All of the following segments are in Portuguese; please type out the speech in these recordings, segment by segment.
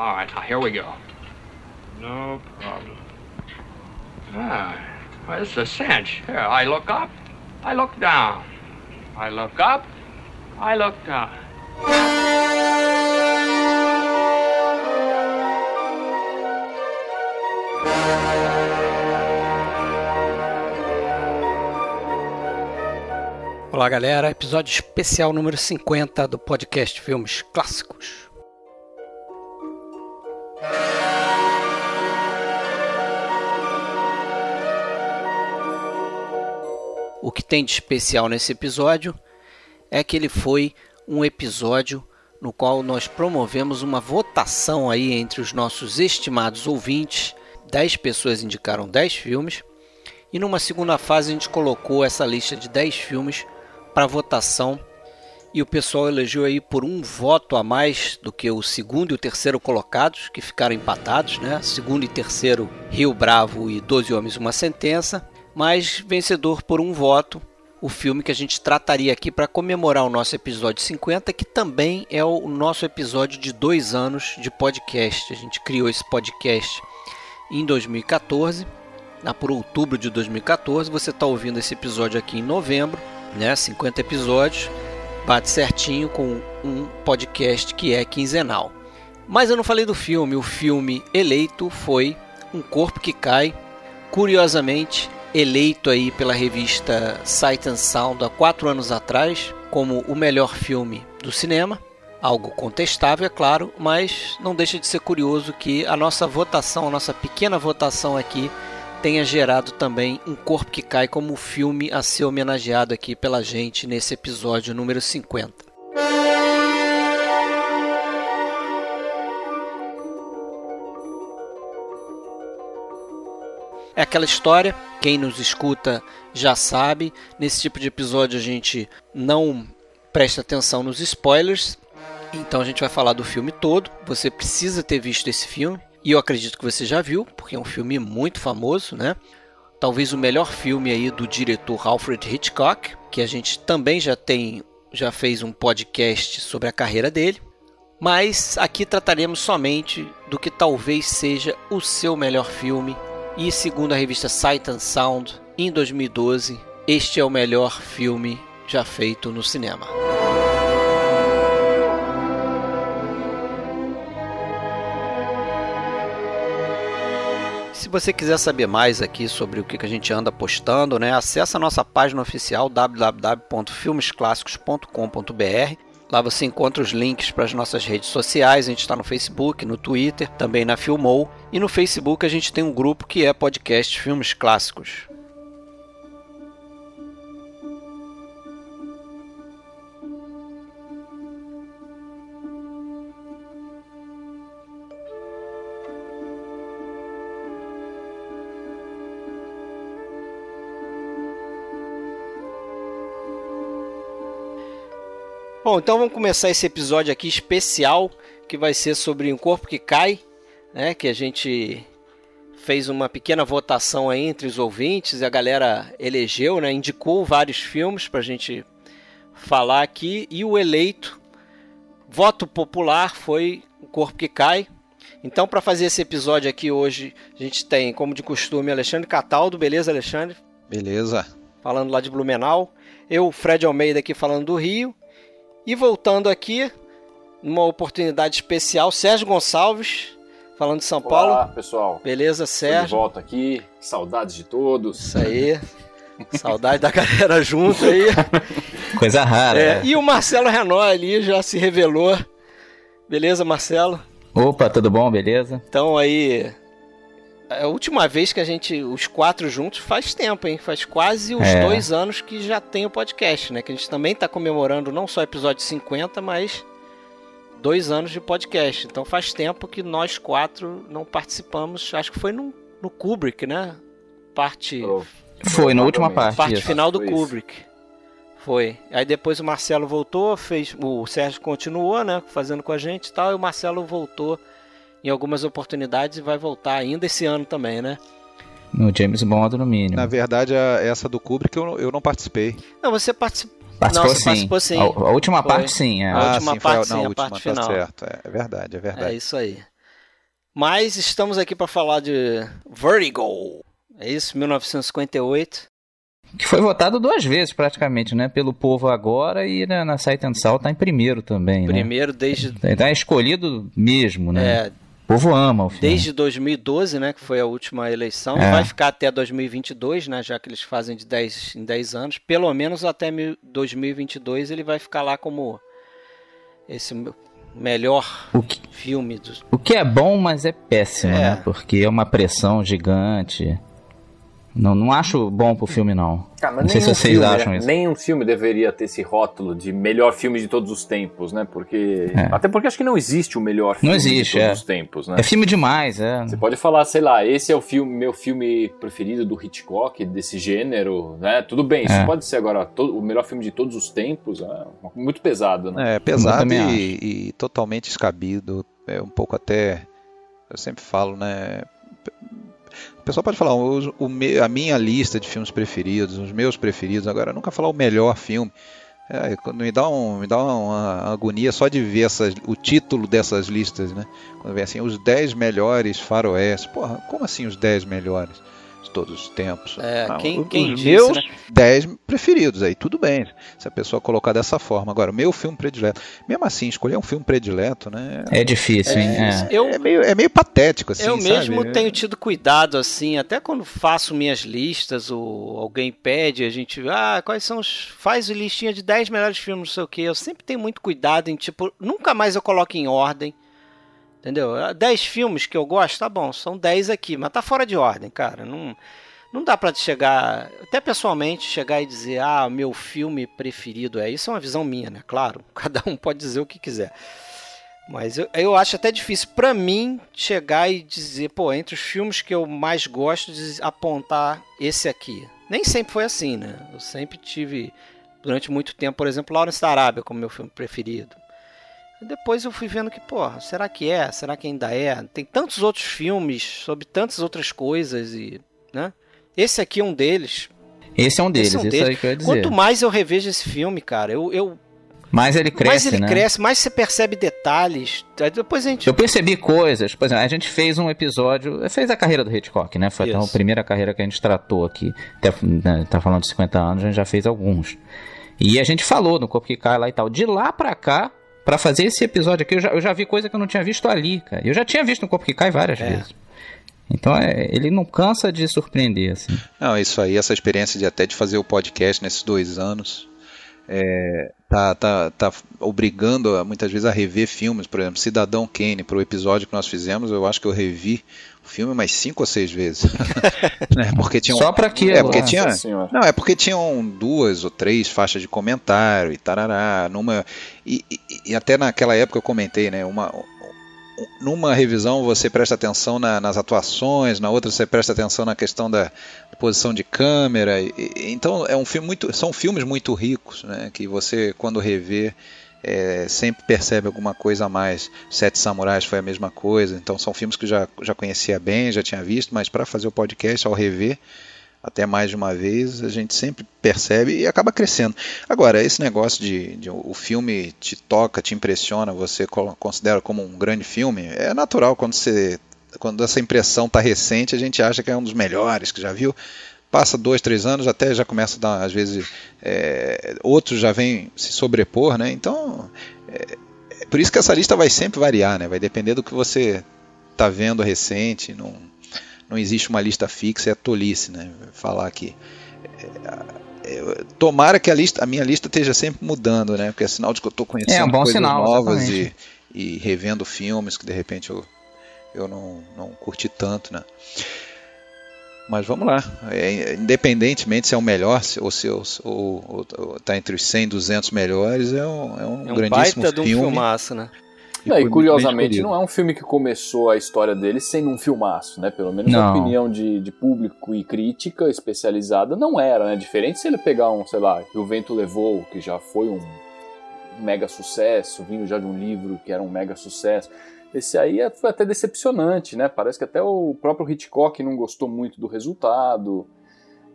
All right, here we go. No problem. Ah, well, is a cinch. Here, I look up, I look down. I look up, I look down. Olá, galera. Episódio especial número 50 do podcast Filmes Clássicos. O que tem de especial nesse episódio é que ele foi um episódio no qual nós promovemos uma votação aí entre os nossos estimados ouvintes. 10 pessoas indicaram 10 filmes. E numa segunda fase a gente colocou essa lista de 10 filmes para votação e o pessoal elegeu aí por um voto a mais do que o segundo e o terceiro colocados, que ficaram empatados, né? Segundo e terceiro, Rio Bravo e Doze Homens Uma Sentença, mas vencedor por um voto, o filme que a gente trataria aqui para comemorar o nosso episódio 50, que também é o nosso episódio de dois anos de podcast. A gente criou esse podcast em 2014, lá por outubro de 2014. Você está ouvindo esse episódio aqui em novembro né? 50 episódios, bate certinho com um podcast que é quinzenal. Mas eu não falei do filme, o filme eleito foi Um Corpo que Cai, curiosamente eleito aí pela revista Sight and Sound há quatro anos atrás como o melhor filme do cinema. Algo contestável, é claro, mas não deixa de ser curioso que a nossa votação, a nossa pequena votação aqui, tenha gerado também Um Corpo que Cai como filme a ser homenageado aqui pela gente nesse episódio número 50. É aquela história, quem nos escuta já sabe, nesse tipo de episódio a gente não presta atenção nos spoilers, então a gente vai falar do filme todo. Você precisa ter visto esse filme, e eu acredito que você já viu, porque é um filme muito famoso, né? Talvez o melhor filme aí do diretor Alfred Hitchcock, que a gente também já tem, já fez um podcast sobre a carreira dele. Mas aqui trataremos somente do que talvez seja o seu melhor filme. E segundo a revista Sight and Sound, em 2012, este é o melhor filme já feito no cinema. Se você quiser saber mais aqui sobre o que a gente anda postando, né, acesse a nossa página oficial www.filmesclassicos.com.br. Lá você encontra os links para as nossas redes sociais. A gente está no Facebook, no Twitter, também na Filmou. E no Facebook a gente tem um grupo que é podcast Filmes Clássicos. Bom, então vamos começar esse episódio aqui especial que vai ser sobre um corpo que cai, né? Que a gente fez uma pequena votação aí entre os ouvintes e a galera elegeu, né? Indicou vários filmes para a gente falar aqui e o eleito voto popular foi o corpo que cai. Então, para fazer esse episódio aqui hoje, a gente tem, como de costume, Alexandre Cataldo. Beleza, Alexandre? Beleza. Falando lá de Blumenau. Eu, Fred Almeida, aqui falando do Rio. E voltando aqui, numa oportunidade especial, Sérgio Gonçalves, falando de São Paulo. Olá, pessoal. Beleza, Sérgio? Tô de volta aqui, saudades de todos. Isso aí. Saudade da galera junto aí. Coisa rara. É, e o Marcelo Renault ali já se revelou. Beleza, Marcelo? Opa, tudo bom? Beleza? Então aí, a última vez que a gente, os quatro juntos, faz tempo, hein? Faz quase os é. dois anos que já tem o podcast, né? Que a gente também está comemorando não só o episódio 50, mas dois anos de podcast. Então faz tempo que nós quatro não participamos. Acho que foi no, no Kubrick, né? Parte. Oh. Foi, na última parte. Parte isso. final do Kubrick. Foi. Aí depois o Marcelo voltou, fez. O Sérgio continuou, né? Fazendo com a gente e tal. E o Marcelo voltou em algumas oportunidades e vai voltar ainda esse ano também, né? No James Bond, no mínimo. Na verdade, a, essa do Kubrick eu, eu não participei. Não, você participou. Participou, não, sim. participou sim. A, a última foi. parte sim. É. A última ah, sim, parte foi, sim, a, a parte tá final. certo. É, é, verdade, é verdade. É isso aí. Mas estamos aqui para falar de Vertigo. É isso, 1958. Que foi votado duas vezes praticamente, né? Pelo povo agora e na, na Sight and Sound tá em primeiro também, né? Primeiro desde... Tá escolhido mesmo, né? É, povo ama o filme. Desde 2012, né, que foi a última eleição, é. vai ficar até 2022, né, já que eles fazem de 10 em 10 anos, pelo menos até 2022 ele vai ficar lá como esse melhor o que, filme. Do... O que é bom, mas é péssimo, é. né, porque é uma pressão gigante. Não, não acho bom pro filme, não. Ah, não sei se vocês filme, acham né? isso. Nenhum filme deveria ter esse rótulo de melhor filme de todos os tempos, né? Porque. É. Até porque acho que não existe o melhor filme existe, de todos é. os tempos, né? É filme demais, é. Você pode falar, sei lá, esse é o filme, meu filme preferido do Hitchcock, desse gênero, né? Tudo bem, isso é. pode ser agora todo, o melhor filme de todos os tempos, é muito pesado, né? É, pesado e, e totalmente escabido. É um pouco até. Eu sempre falo, né? O pessoal pode falar o, o, a minha lista de filmes preferidos, os meus preferidos, agora nunca falar o melhor filme. É, me dá, um, me dá uma agonia só de ver essas, o título dessas listas, né? Quando vem assim, os 10 melhores faroés. Porra, como assim os 10 melhores? De todos os tempos. É, não, quem, quem os meus né? 10 preferidos, aí tudo bem, se a pessoa colocar dessa forma. Agora, o meu filme predileto, mesmo assim, escolher um filme predileto, né? É difícil, é, hein? É. Eu, é, meio, é meio patético, assim, Eu sabe? mesmo tenho tido cuidado, assim, até quando faço minhas listas, ou alguém pede, a gente, ah, quais são os... faz listinha de 10 melhores filmes, não sei o que, eu sempre tenho muito cuidado em, tipo, nunca mais eu coloco em ordem, Entendeu? 10 filmes que eu gosto, tá bom, são 10 aqui, mas tá fora de ordem, cara. Não, não dá para chegar, até pessoalmente, chegar e dizer, ah, meu filme preferido é. Isso é uma visão minha, né? Claro, cada um pode dizer o que quiser. Mas eu, eu acho até difícil para mim chegar e dizer, pô, entre os filmes que eu mais gosto, de apontar esse aqui. Nem sempre foi assim, né? Eu sempre tive, durante muito tempo, por exemplo, Lawrence da Arábia como meu filme preferido. Depois eu fui vendo que, porra, será que é? Será que ainda é? Tem tantos outros filmes sobre tantas outras coisas e, né? Esse aqui é um deles. Esse é um deles, esse é um deles. que eu ia dizer. Quanto mais eu revejo esse filme, cara, eu, eu mais ele cresce, mais ele né? cresce, mais você percebe detalhes. Depois a gente. Eu percebi coisas. Por exemplo, a gente fez um episódio. Fez a carreira do Hitchcock, né? Foi então a primeira carreira que a gente tratou aqui. Até, né, tá falando de 50 anos, a gente já fez alguns. E a gente falou no Corpo que Cai lá e tal. De lá pra cá, para fazer esse episódio aqui, eu já, eu já, vi coisa que eu não tinha visto ali, cara. Eu já tinha visto no Corpo que Cai várias é. vezes. Então é, ele não cansa de surpreender, assim. Não, isso aí, essa experiência de até de fazer o podcast nesses dois anos, é, tá, tá, tá obrigando muitas vezes a rever filmes, por exemplo, Cidadão Kane, para o episódio que nós fizemos, eu acho que eu revi filme mais cinco ou seis vezes. né? Porque tinha Só para quê? É porque tinha, não, é porque tinham duas ou três faixas de comentário e tarará, numa e, e, e até naquela época eu comentei, né, uma numa revisão você presta atenção na, nas atuações, na outra você presta atenção na questão da posição de câmera. E, então é um filme muito, são filmes muito ricos, né, que você quando revê é, sempre percebe alguma coisa a mais. Sete Samurais foi a mesma coisa. Então são filmes que já já conhecia bem, já tinha visto, mas para fazer o podcast ao rever até mais de uma vez, a gente sempre percebe e acaba crescendo. Agora, esse negócio de, de, o filme te toca, te impressiona, você considera como um grande filme, é natural quando você quando essa impressão está recente, a gente acha que é um dos melhores que já viu. Passa dois, três anos, até já começa a dar, às vezes, é, outros já vêm se sobrepor, né? Então, é, é, por isso que essa lista vai sempre variar, né? Vai depender do que você está vendo recente, não não existe uma lista fixa, é tolice, né? Falar aqui. É, tomara que a, lista, a minha lista esteja sempre mudando, né? Porque é sinal de que eu estou conhecendo é um coisas sinal, novas e, e, revendo filmes que de repente eu, eu não, não curti tanto, né? Mas vamos lá. É, independentemente se é o melhor ou se está entre os 100 e 200 melhores, é um, é um, é um grandíssimo baita filme. De um filmaço, né? E, não, e curiosamente, não é um filme que começou a história dele sendo um filmaço, né? Pelo menos na opinião de, de público e crítica especializada não era, né? Diferente se ele pegar um, sei lá, que o vento levou, que já foi um mega sucesso, vindo já de um livro que era um mega sucesso. Esse aí é, foi até decepcionante, né? Parece que até o próprio Hitchcock não gostou muito do resultado.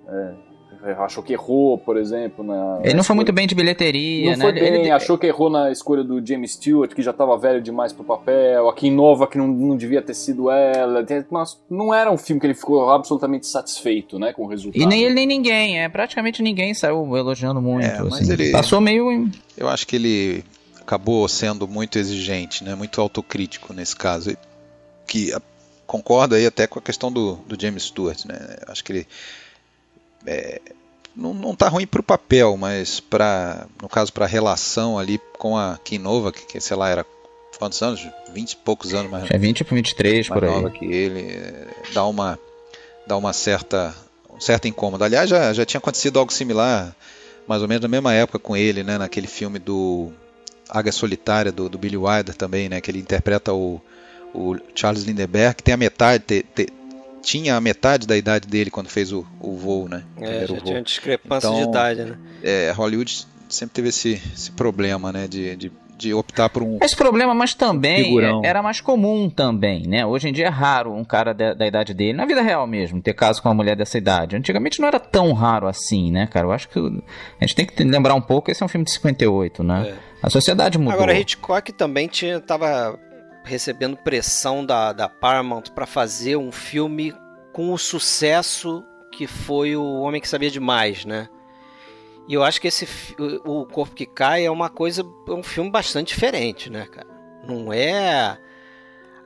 É, achou que errou, por exemplo. Na, ele não foi muito bem de bilheteria, não né? Foi bem, ele achou que errou na escolha do James Stewart, que já estava velho demais pro papel, a Kim Nova, que não, não devia ter sido ela. Mas não era um filme que ele ficou absolutamente satisfeito né, com o resultado. E nem ele nem ninguém, é praticamente ninguém saiu elogiando muito. É, assim. ele, Passou meio. Eu acho que ele acabou sendo muito exigente, né? Muito autocrítico nesse caso. Que concorda aí até com a questão do, do James Stewart, né? Acho que ele é, não, não tá ruim para o papel, mas para no caso para a relação ali com a Kim Nova, que, que sei lá era quantos anos? 20 e poucos anos mais. É 20 para 23 mais por nova aí. que ele dá uma dá uma certa um certo incômodo. Aliás, já, já tinha acontecido algo similar, mais ou menos na mesma época com ele, né, naquele filme do Águia Solitária do, do Billy Wilder também, né, que ele interpreta o, o Charles Lindbergh, que tem a metade te, te, tinha a metade da idade dele quando fez o, o voo, né? É, já tinha discrepância então, de idade, né? É, Hollywood sempre teve esse, esse problema, né? De, de, de, optar por um. Esse problema, mas também figurão. era mais comum também, né? Hoje em dia é raro um cara da, da, idade dele, na vida real mesmo, ter caso com uma mulher dessa idade. Antigamente não era tão raro assim, né, cara? Eu acho que a gente tem que lembrar um pouco, esse é um filme de 58, né? É. A sociedade mudou. Agora, Hitchcock também tinha, tava recebendo pressão da, da Paramount para fazer um filme com o sucesso que foi o Homem que Sabia Demais, né? E eu acho que esse o Corpo que Cai é uma coisa, é um filme bastante diferente, né, cara? Não é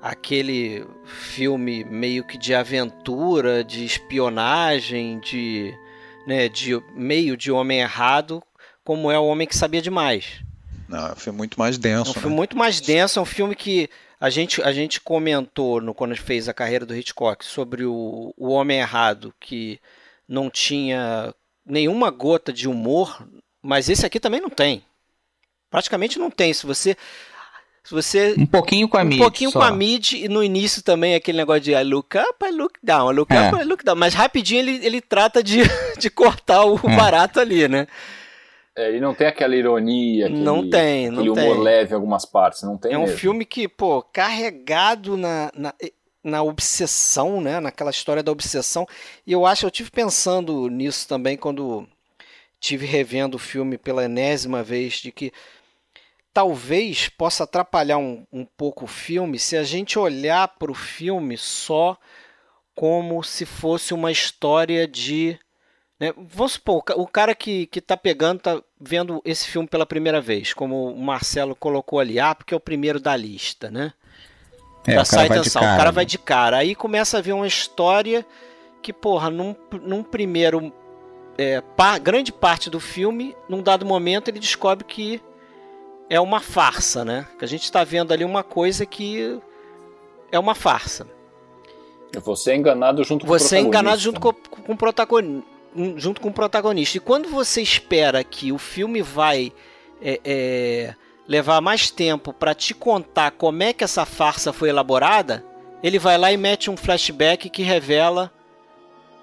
aquele filme meio que de aventura, de espionagem, de, né, de meio de homem errado, como é o Homem que Sabia Demais. Não, é um filme muito mais denso. É um filme né? muito mais denso, é um filme que a gente, a gente comentou no, quando a gente fez a carreira do Hitchcock sobre o, o Homem Errado, que não tinha nenhuma gota de humor, mas esse aqui também não tem. Praticamente não tem. Se você. Se você um pouquinho com a um mid. Um pouquinho só. com a mid e no início também aquele negócio de I look up, I look down, I look é. up, I look down. Mas rapidinho ele, ele trata de, de cortar o é. barato ali, né? É, ele não tem aquela ironia, aquele, não tem, não aquele tem. humor leve em algumas partes, não tem É mesmo. um filme que, pô, carregado na, na, na, obsessão, né? Naquela história da obsessão. E eu acho, eu tive pensando nisso também quando tive revendo o filme pela enésima vez, de que talvez possa atrapalhar um, um pouco o filme se a gente olhar para o filme só como se fosse uma história de né? Vamos supor, o cara que, que tá pegando, tá vendo esse filme pela primeira vez, como o Marcelo colocou ali, ah, porque é o primeiro da lista, né? É, da o cara, vai de cara, o cara vai de cara. Aí começa a ver uma história que, porra, num, num primeiro. É, par, grande parte do filme, num dado momento, ele descobre que é uma farsa, né? Que a gente está vendo ali uma coisa que é uma farsa. Você é enganado junto com Você é enganado junto com, com o protagonista junto com o protagonista. E quando você espera que o filme vai é, é, levar mais tempo para te contar como é que essa farsa foi elaborada, ele vai lá e mete um flashback que revela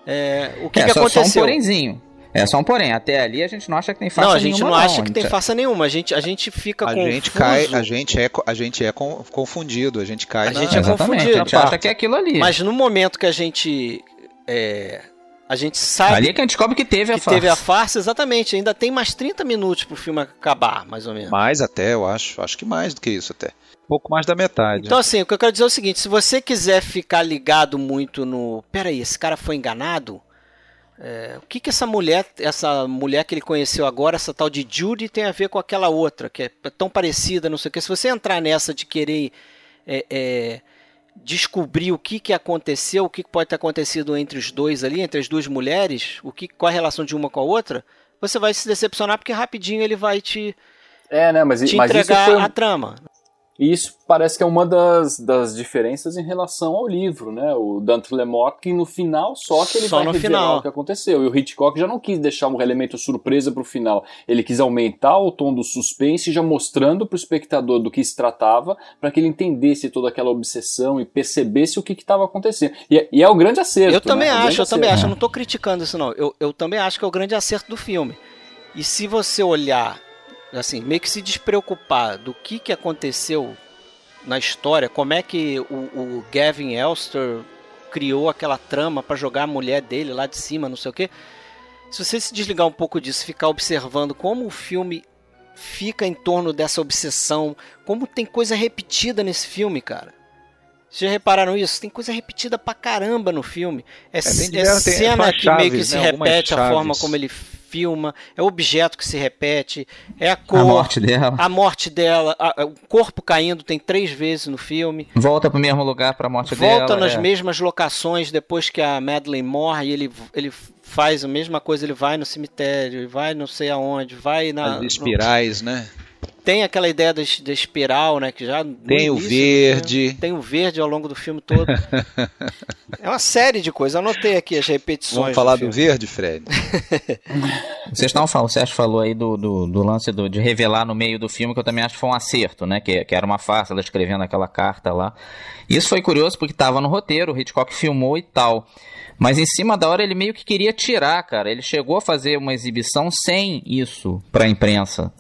é, o que, é, que só, aconteceu. Só um porémzinho. É só um porém. Até ali a gente não acha que tem farsa nenhuma. Não, a gente nenhuma, não acha não. que tem farsa nenhuma. A gente, a gente fica a confuso. Gente cai, a gente é, a gente é confundido. A gente cai. A na... gente é confundido. A gente acha que é aquilo ali. Mas no momento que a gente é, a gente sabe. Ali é que a gente descobre que teve que a farsa. Teve a farsa, exatamente. Ainda tem mais 30 minutos pro filme acabar, mais ou menos. Mais até, eu acho. Acho que mais do que isso até. Um pouco mais da metade. Então, assim, o que eu quero dizer é o seguinte: se você quiser ficar ligado muito no. Peraí, esse cara foi enganado? É, o que, que essa mulher, essa mulher que ele conheceu agora, essa tal de Judy, tem a ver com aquela outra, que é tão parecida, não sei o que. Se você entrar nessa de querer. É, é, descobrir o que, que aconteceu, o que pode ter acontecido entre os dois ali, entre as duas mulheres, o que, qual a relação de uma com a outra, você vai se decepcionar porque rapidinho ele vai te, é, né, mas, te mas entregar foi... a trama. E isso parece que é uma das, das diferenças em relação ao livro, né? O Dante Lemort, que no final só que ele só vai no final. o que aconteceu. E o Hitchcock já não quis deixar um elemento surpresa pro final. Ele quis aumentar o tom do suspense, já mostrando pro espectador do que se tratava, para que ele entendesse toda aquela obsessão e percebesse o que estava acontecendo. E é, e é, o grande acerto. Eu também né? acho, eu acerto. também acho. Eu não tô criticando isso, não. Eu, eu também acho que é o grande acerto do filme. E se você olhar, assim, meio que se despreocupar do que, que aconteceu na história, como é que o, o Gavin Elster criou aquela trama para jogar a mulher dele lá de cima, não sei o quê. Se você se desligar um pouco disso, ficar observando como o filme fica em torno dessa obsessão, como tem coisa repetida nesse filme, cara. Vocês já repararam isso? Tem coisa repetida pra caramba no filme. É, é, é cena que chaves, meio que né? se repete, a forma como ele filma, é o objeto que se repete, é a cor. A morte dela. A morte dela, a, o corpo caindo tem três vezes no filme. Volta pro mesmo lugar pra morte Volta dela. Volta nas é. mesmas locações depois que a Madeleine morre, ele, ele faz a mesma coisa, ele vai no cemitério, vai não sei aonde, vai na. As espirais, no... né? Tem aquela ideia da, da espiral, né? Que já tem o verde. tem o verde ao longo do filme todo. é uma série de coisas. Anotei aqui as repetições. Vamos falar do, do verde, Fred? Vocês estavam falando, o Sérgio falou aí do, do, do lance do, de revelar no meio do filme, que eu também acho que foi um acerto, né? Que, que era uma farsa, ela escrevendo aquela carta lá. Isso foi curioso porque estava no roteiro, o Hitchcock filmou e tal. Mas em cima da hora ele meio que queria tirar, cara. Ele chegou a fazer uma exibição sem isso pra imprensa.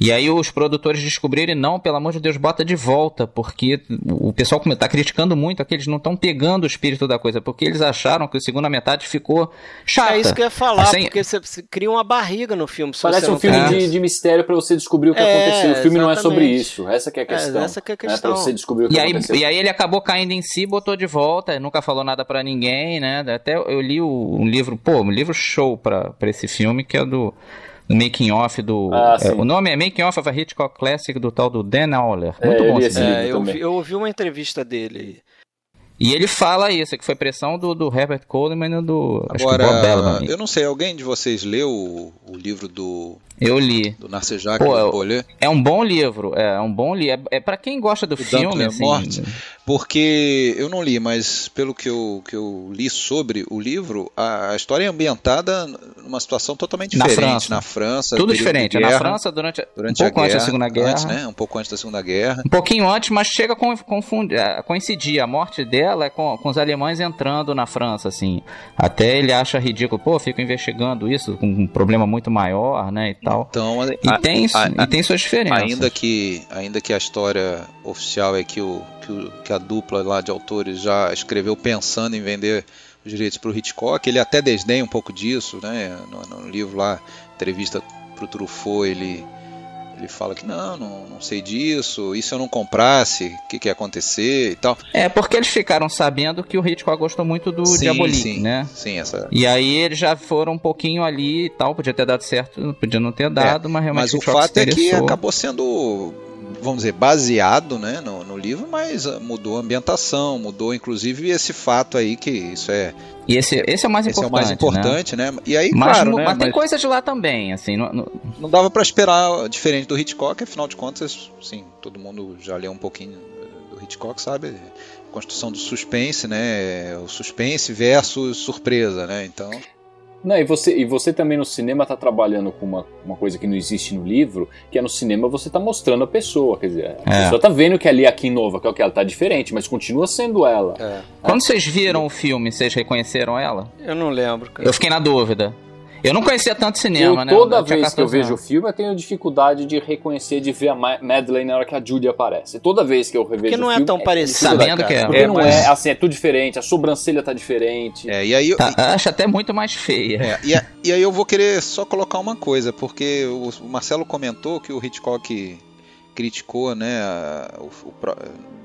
E aí os produtores descobriram e não, pelo amor de Deus, bota de volta, porque o pessoal está criticando muito aqueles não estão pegando o espírito da coisa, porque eles acharam que a segunda metade ficou chata. É isso que eu ia falar, assim, porque você, cria uma barriga no filme. Parece um filme de, de, mistério para você descobrir o que é, aconteceu. O filme exatamente. não é sobre isso. Essa é a questão. É, essa é a questão. É você descobrir o que e aconteceu. Aí, e aí ele acabou caindo em si, botou de volta, nunca falou nada para ninguém, né? Até eu li o, um livro, pô, um livro show para esse filme que é do making off do. Ah, é, o nome é Making off of a Hitchcock Classic do tal do Dan Auler. Muito é, bom esse livro. É, eu, vi, eu ouvi uma entrevista dele. E ele fala isso, que foi pressão do, do Herbert Coleman e do. Agora, eu não sei, alguém de vocês leu o, o livro do eu li. Do Narcís Jacques Pô, É um bom livro, é um bom livro. É, é para quem gosta do o filme, assim, Morte, porque eu não li, mas pelo que eu, que eu li sobre o livro, a, a história é ambientada numa situação totalmente na diferente França. na França. Tudo diferente, guerra, na França durante, durante um pouco antes da Segunda Guerra, antes, né? Um pouco antes da Segunda Guerra. Um pouquinho antes, mas chega a confundir, a coincidir a morte dela é com, com os alemães entrando na França, assim. Até ele acha ridículo, pô, fico investigando isso com um problema muito maior, né, e tal. Então, e, tem, a, a, e tem suas diferenças. Ainda que, ainda que a história oficial é que, o, que, o, que a dupla lá de autores já escreveu pensando em vender os direitos para o Hitchcock, ele até desdenha um pouco disso, né? No, no livro lá, entrevista para o Truffaut, ele ele fala que não, não, não sei disso, e se eu não comprasse, o que, que ia acontecer e tal. É, porque eles ficaram sabendo que o Hitchcock gostou muito do sim, Diabolique, sim, né? Sim, essa. E aí eles já foram um pouquinho ali e tal, podia ter dado certo, podia não ter dado, é, mas realmente Mas o fato é que acabou sendo vamos dizer, baseado né, no, no, livro, mas ah, mudou a ambientação, mudou inclusive esse fato aí que isso é. E esse, esse é o mais esse importante. é o mais importante, né? né? E aí, mas, claro, né, mas tem coisas lá também, assim. Não, não... não dava para esperar diferente do Hitchcock, afinal de contas, sim, todo mundo já leu um pouquinho do Hitchcock, sabe? Construção do suspense, né? O suspense versus surpresa, né? Então. Não, e você, e você também no cinema está trabalhando com uma, uma coisa que não existe no livro, que é no cinema você está mostrando a pessoa, quer dizer, a é. pessoa está vendo que ali aqui nova, que é o que ela está diferente, mas continua sendo ela. É. Quando vocês viram o filme, vocês reconheceram ela? Eu não lembro. Cara. Eu fiquei na dúvida. Eu não conhecia tanto cinema, eu, né? Toda vez que eu vejo o filme, eu tenho dificuldade de reconhecer, de ver a Madeleine na hora que a Judy aparece. Toda vez que eu revejo Porque não o é filme, tão é parecido, sabendo que é. Porque é, não mas... é, assim, é tudo diferente, a sobrancelha tá diferente. É, e aí eu... tá, acho até muito mais feia. É, e, a, e, aí eu vou querer só colocar uma coisa, porque o, o Marcelo comentou que o Hitchcock criticou, né, o, o,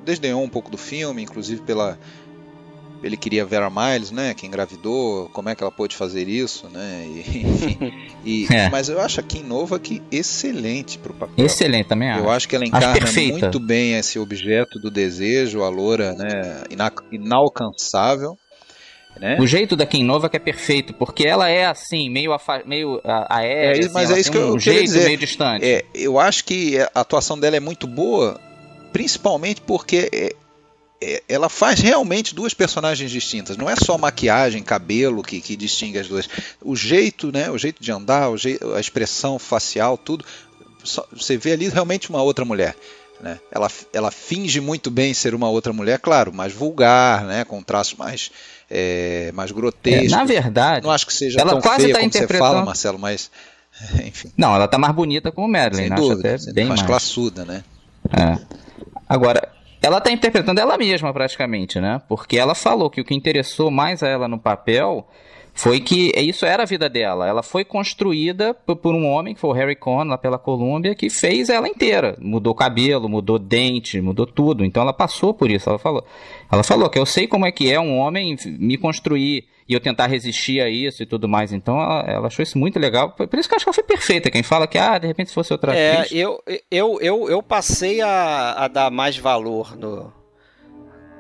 desdenhou um pouco do filme, inclusive pela ele queria Vera Miles, né, que engravidou, como é que ela pôde fazer isso, né? E, e, é. Mas eu acho a Kim Nova que excelente pro papel. Excelente também. Eu acho que ela encarna muito bem esse objeto do desejo, a loura, né, inalcançável. Né? O jeito da Kim Nova que é perfeito, porque ela é assim, meio, afa meio aérea, é, mas assim, é isso que eu um jeito dizer. meio distante. É, eu acho que a atuação dela é muito boa, principalmente porque é, ela faz realmente duas personagens distintas. Não é só maquiagem, cabelo que, que distingue as duas. O jeito, né, o jeito de andar, o jeito, a expressão facial, tudo. Só, você vê ali realmente uma outra mulher. Né? Ela, ela finge muito bem ser uma outra mulher, claro, mais vulgar, né, com traços mais, é, mais grotescos. É, na verdade, não acho que seja ela tão quase feia tá como interpretando... você fala, Marcelo, mas enfim. Não, ela tá mais bonita como Marilyn, sem dúvida, acho até bem mais, mais classuda, né? É. Agora, ela está interpretando ela mesma praticamente, né? Porque ela falou que o que interessou mais a ela no papel foi que isso era a vida dela. Ela foi construída por um homem, que foi o Harry Cohn, lá pela Colômbia, que fez ela inteira. Mudou cabelo, mudou dente, mudou tudo. Então ela passou por isso. Ela falou, ela falou que eu sei como é que é um homem me construir e eu tentar resistir a isso e tudo mais. Então ela, ela achou isso muito legal. Por isso que eu acho que ela foi perfeita. Quem fala que, ah, de repente se fosse outra é, atriz... Eu, eu, eu, eu passei a, a dar mais valor no,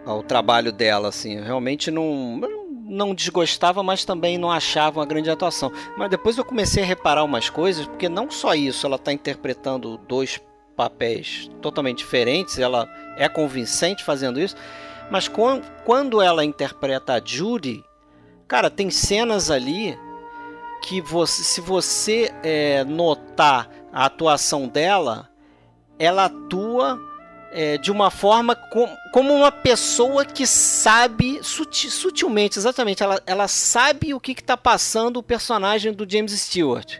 ao trabalho dela, assim. Realmente não não desgostava, mas também não achava uma grande atuação. Mas depois eu comecei a reparar umas coisas, porque não só isso, ela está interpretando dois papéis totalmente diferentes, ela é convincente fazendo isso, mas quando ela interpreta a Judy, cara, tem cenas ali que você, se você é, notar a atuação dela, ela atua é, de uma forma com, como uma pessoa que sabe sutil, sutilmente, exatamente, ela, ela sabe o que está passando o personagem do James Stewart,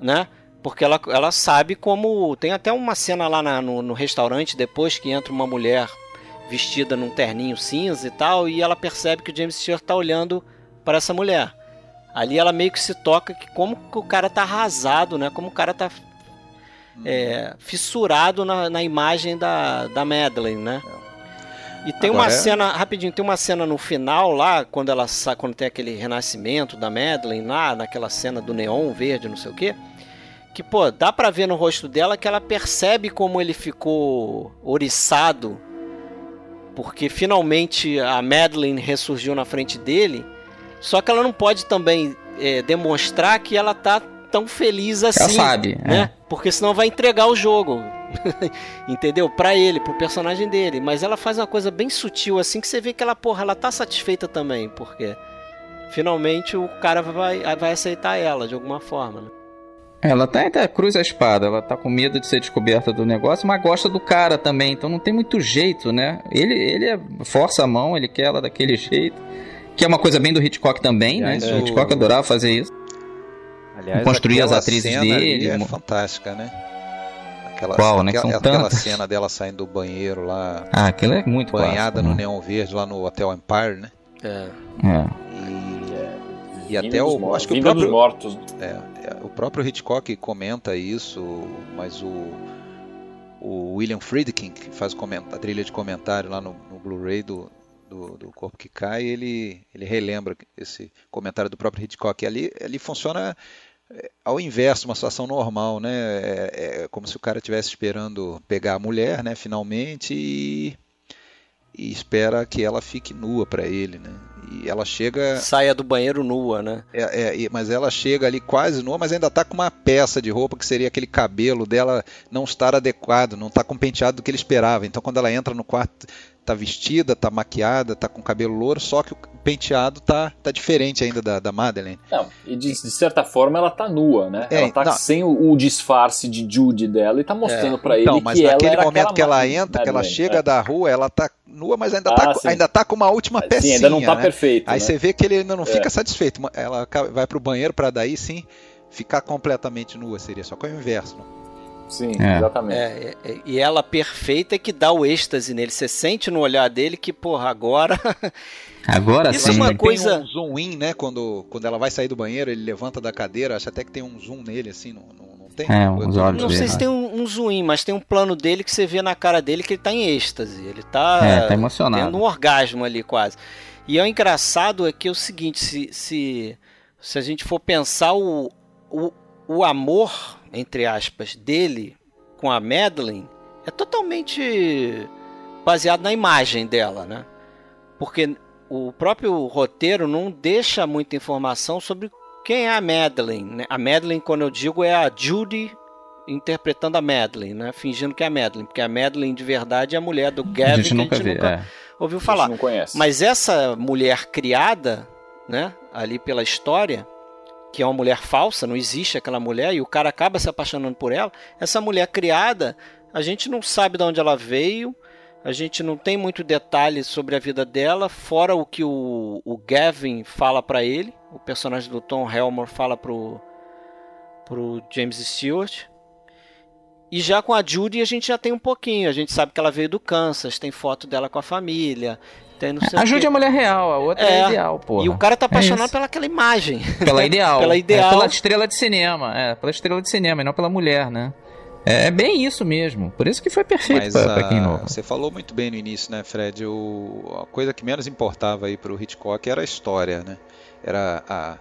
né? Porque ela, ela sabe como. Tem até uma cena lá na, no, no restaurante depois que entra uma mulher vestida num terninho cinza e tal, e ela percebe que o James Stewart está olhando para essa mulher. Ali ela meio que se toca que como que o cara tá arrasado, né? Como o cara tá é, fissurado na, na, imagem da, da Madeleine, né? E tem Agora uma é... cena, rapidinho, tem uma cena no final lá, quando ela quando tem aquele renascimento da Madeleine lá, naquela cena do neon verde, não sei o quê. Que, pô, dá pra ver no rosto dela que ela percebe como ele ficou oriçado. Porque finalmente a Madeleine ressurgiu na frente dele. Só que ela não pode também é, demonstrar que ela tá tão feliz assim. Ela sabe, né? É. Porque senão vai entregar o jogo. Entendeu? Para ele, pro personagem dele. Mas ela faz uma coisa bem sutil assim que você vê que ela, porra, ela tá satisfeita também, porque finalmente o cara vai, vai aceitar ela de alguma forma, né? Ela tá até cruza a espada, ela tá com medo de ser descoberta do negócio, mas gosta do cara também, então não tem muito jeito, né? Ele, ele é, força a mão, ele quer ela daquele jeito, que é uma coisa bem do Hitchcock também, né? O Hitchcock adorava fazer isso. Aliás, construir as atrizes dele. É fantástica, né? Aquela, Qual, né? Aquela, aquela cena dela saindo do banheiro lá. Ah, aquilo é muito Banhada clássico, no né? neon verde lá no Hotel Empire, né? É. é. E, é, e até o. Acho que o próprio. Mortos. É, é, o próprio Hitchcock comenta isso, mas o. O William Friedkin, que faz a trilha de comentário lá no, no Blu-ray do, do, do, Corpo que Cai, ele, ele relembra esse comentário do próprio Hitchcock. Ali, ali funciona ao inverso, uma situação normal, né? É, é como se o cara estivesse esperando pegar a mulher, né? Finalmente e, e espera que ela fique nua para ele, né? E ela chega. Saia do banheiro nua, né? É, é, mas ela chega ali quase nua, mas ainda tá com uma peça de roupa que seria aquele cabelo dela não estar adequado, não tá com o penteado do que ele esperava. Então quando ela entra no quarto, tá vestida, tá maquiada, tá com cabelo louro, só que o penteado tá, tá diferente ainda da, da Madeleine. Não, e de, de certa forma ela tá nua, né? É, ela tá não. sem o, o, disfarce de Judy dela e tá mostrando é. para então, ele mas que naquele ela momento que ela entra, que ela chega é. da rua, ela tá nua, mas ainda, tá ah, tá, ainda tá com uma última pecinha. Sim, ainda não tá né? perfeito. Aí né? você vê que ele ainda não fica é. satisfeito. Ela vai pro banheiro para daí sim ficar completamente nua, seria só com o inverso. Né? Sim, é. exatamente. É, é, é, e ela perfeita é que dá o êxtase nele. Você sente no olhar dele que, porra, agora. Agora Isso é sim. é uma coisa. Tem um zoom in, né? Quando, quando ela vai sair do banheiro, ele levanta da cadeira. Acho até que tem um zoom nele, assim, não, não, não tem? É, uns olhos não sei se tem um, um, zoom in, mas tem um plano dele que você vê na cara dele que ele tá em êxtase. Ele tá, é, tá emocionado. tendo um orgasmo ali quase. E o engraçado é que é o seguinte: se, se, se a gente for pensar o, o, o amor entre aspas, dele com a Madeline é totalmente baseado na imagem dela, né? Porque o próprio roteiro não deixa muita informação sobre quem é a Madeline. Né? A Madeline, quando eu digo, é a Judy interpretando a Madeline, né? Fingindo que é a Madeline, porque a Madeline de verdade é a mulher do Gavin a gente nunca, a gente nunca é. ouviu falar. A gente não conhece. Mas essa mulher criada, né? Ali pela história, que é uma mulher falsa, não existe aquela mulher, e o cara acaba se apaixonando por ela. Essa mulher criada, a gente não sabe de onde ela veio, a gente não tem muito detalhe sobre a vida dela, fora o que o, o Gavin fala para ele, o personagem do Tom Helmer fala pro, pro James Stewart. E já com a Judy a gente já tem um pouquinho. A gente sabe que ela veio do Kansas, tem foto dela com a família, tem não sei Ajude a mulher real, a outra é, é ideal, pô. E o cara tá é apaixonado é pelaquela imagem. Pela ideal. pela ideal. É, pela estrela de cinema. É, pela estrela de cinema e não pela mulher, né? É, é bem isso mesmo. Por isso que foi perfeito para quem novo. Você falou muito bem no início, né, Fred? O, a coisa que menos importava aí pro Hitchcock era a história, né? Era a,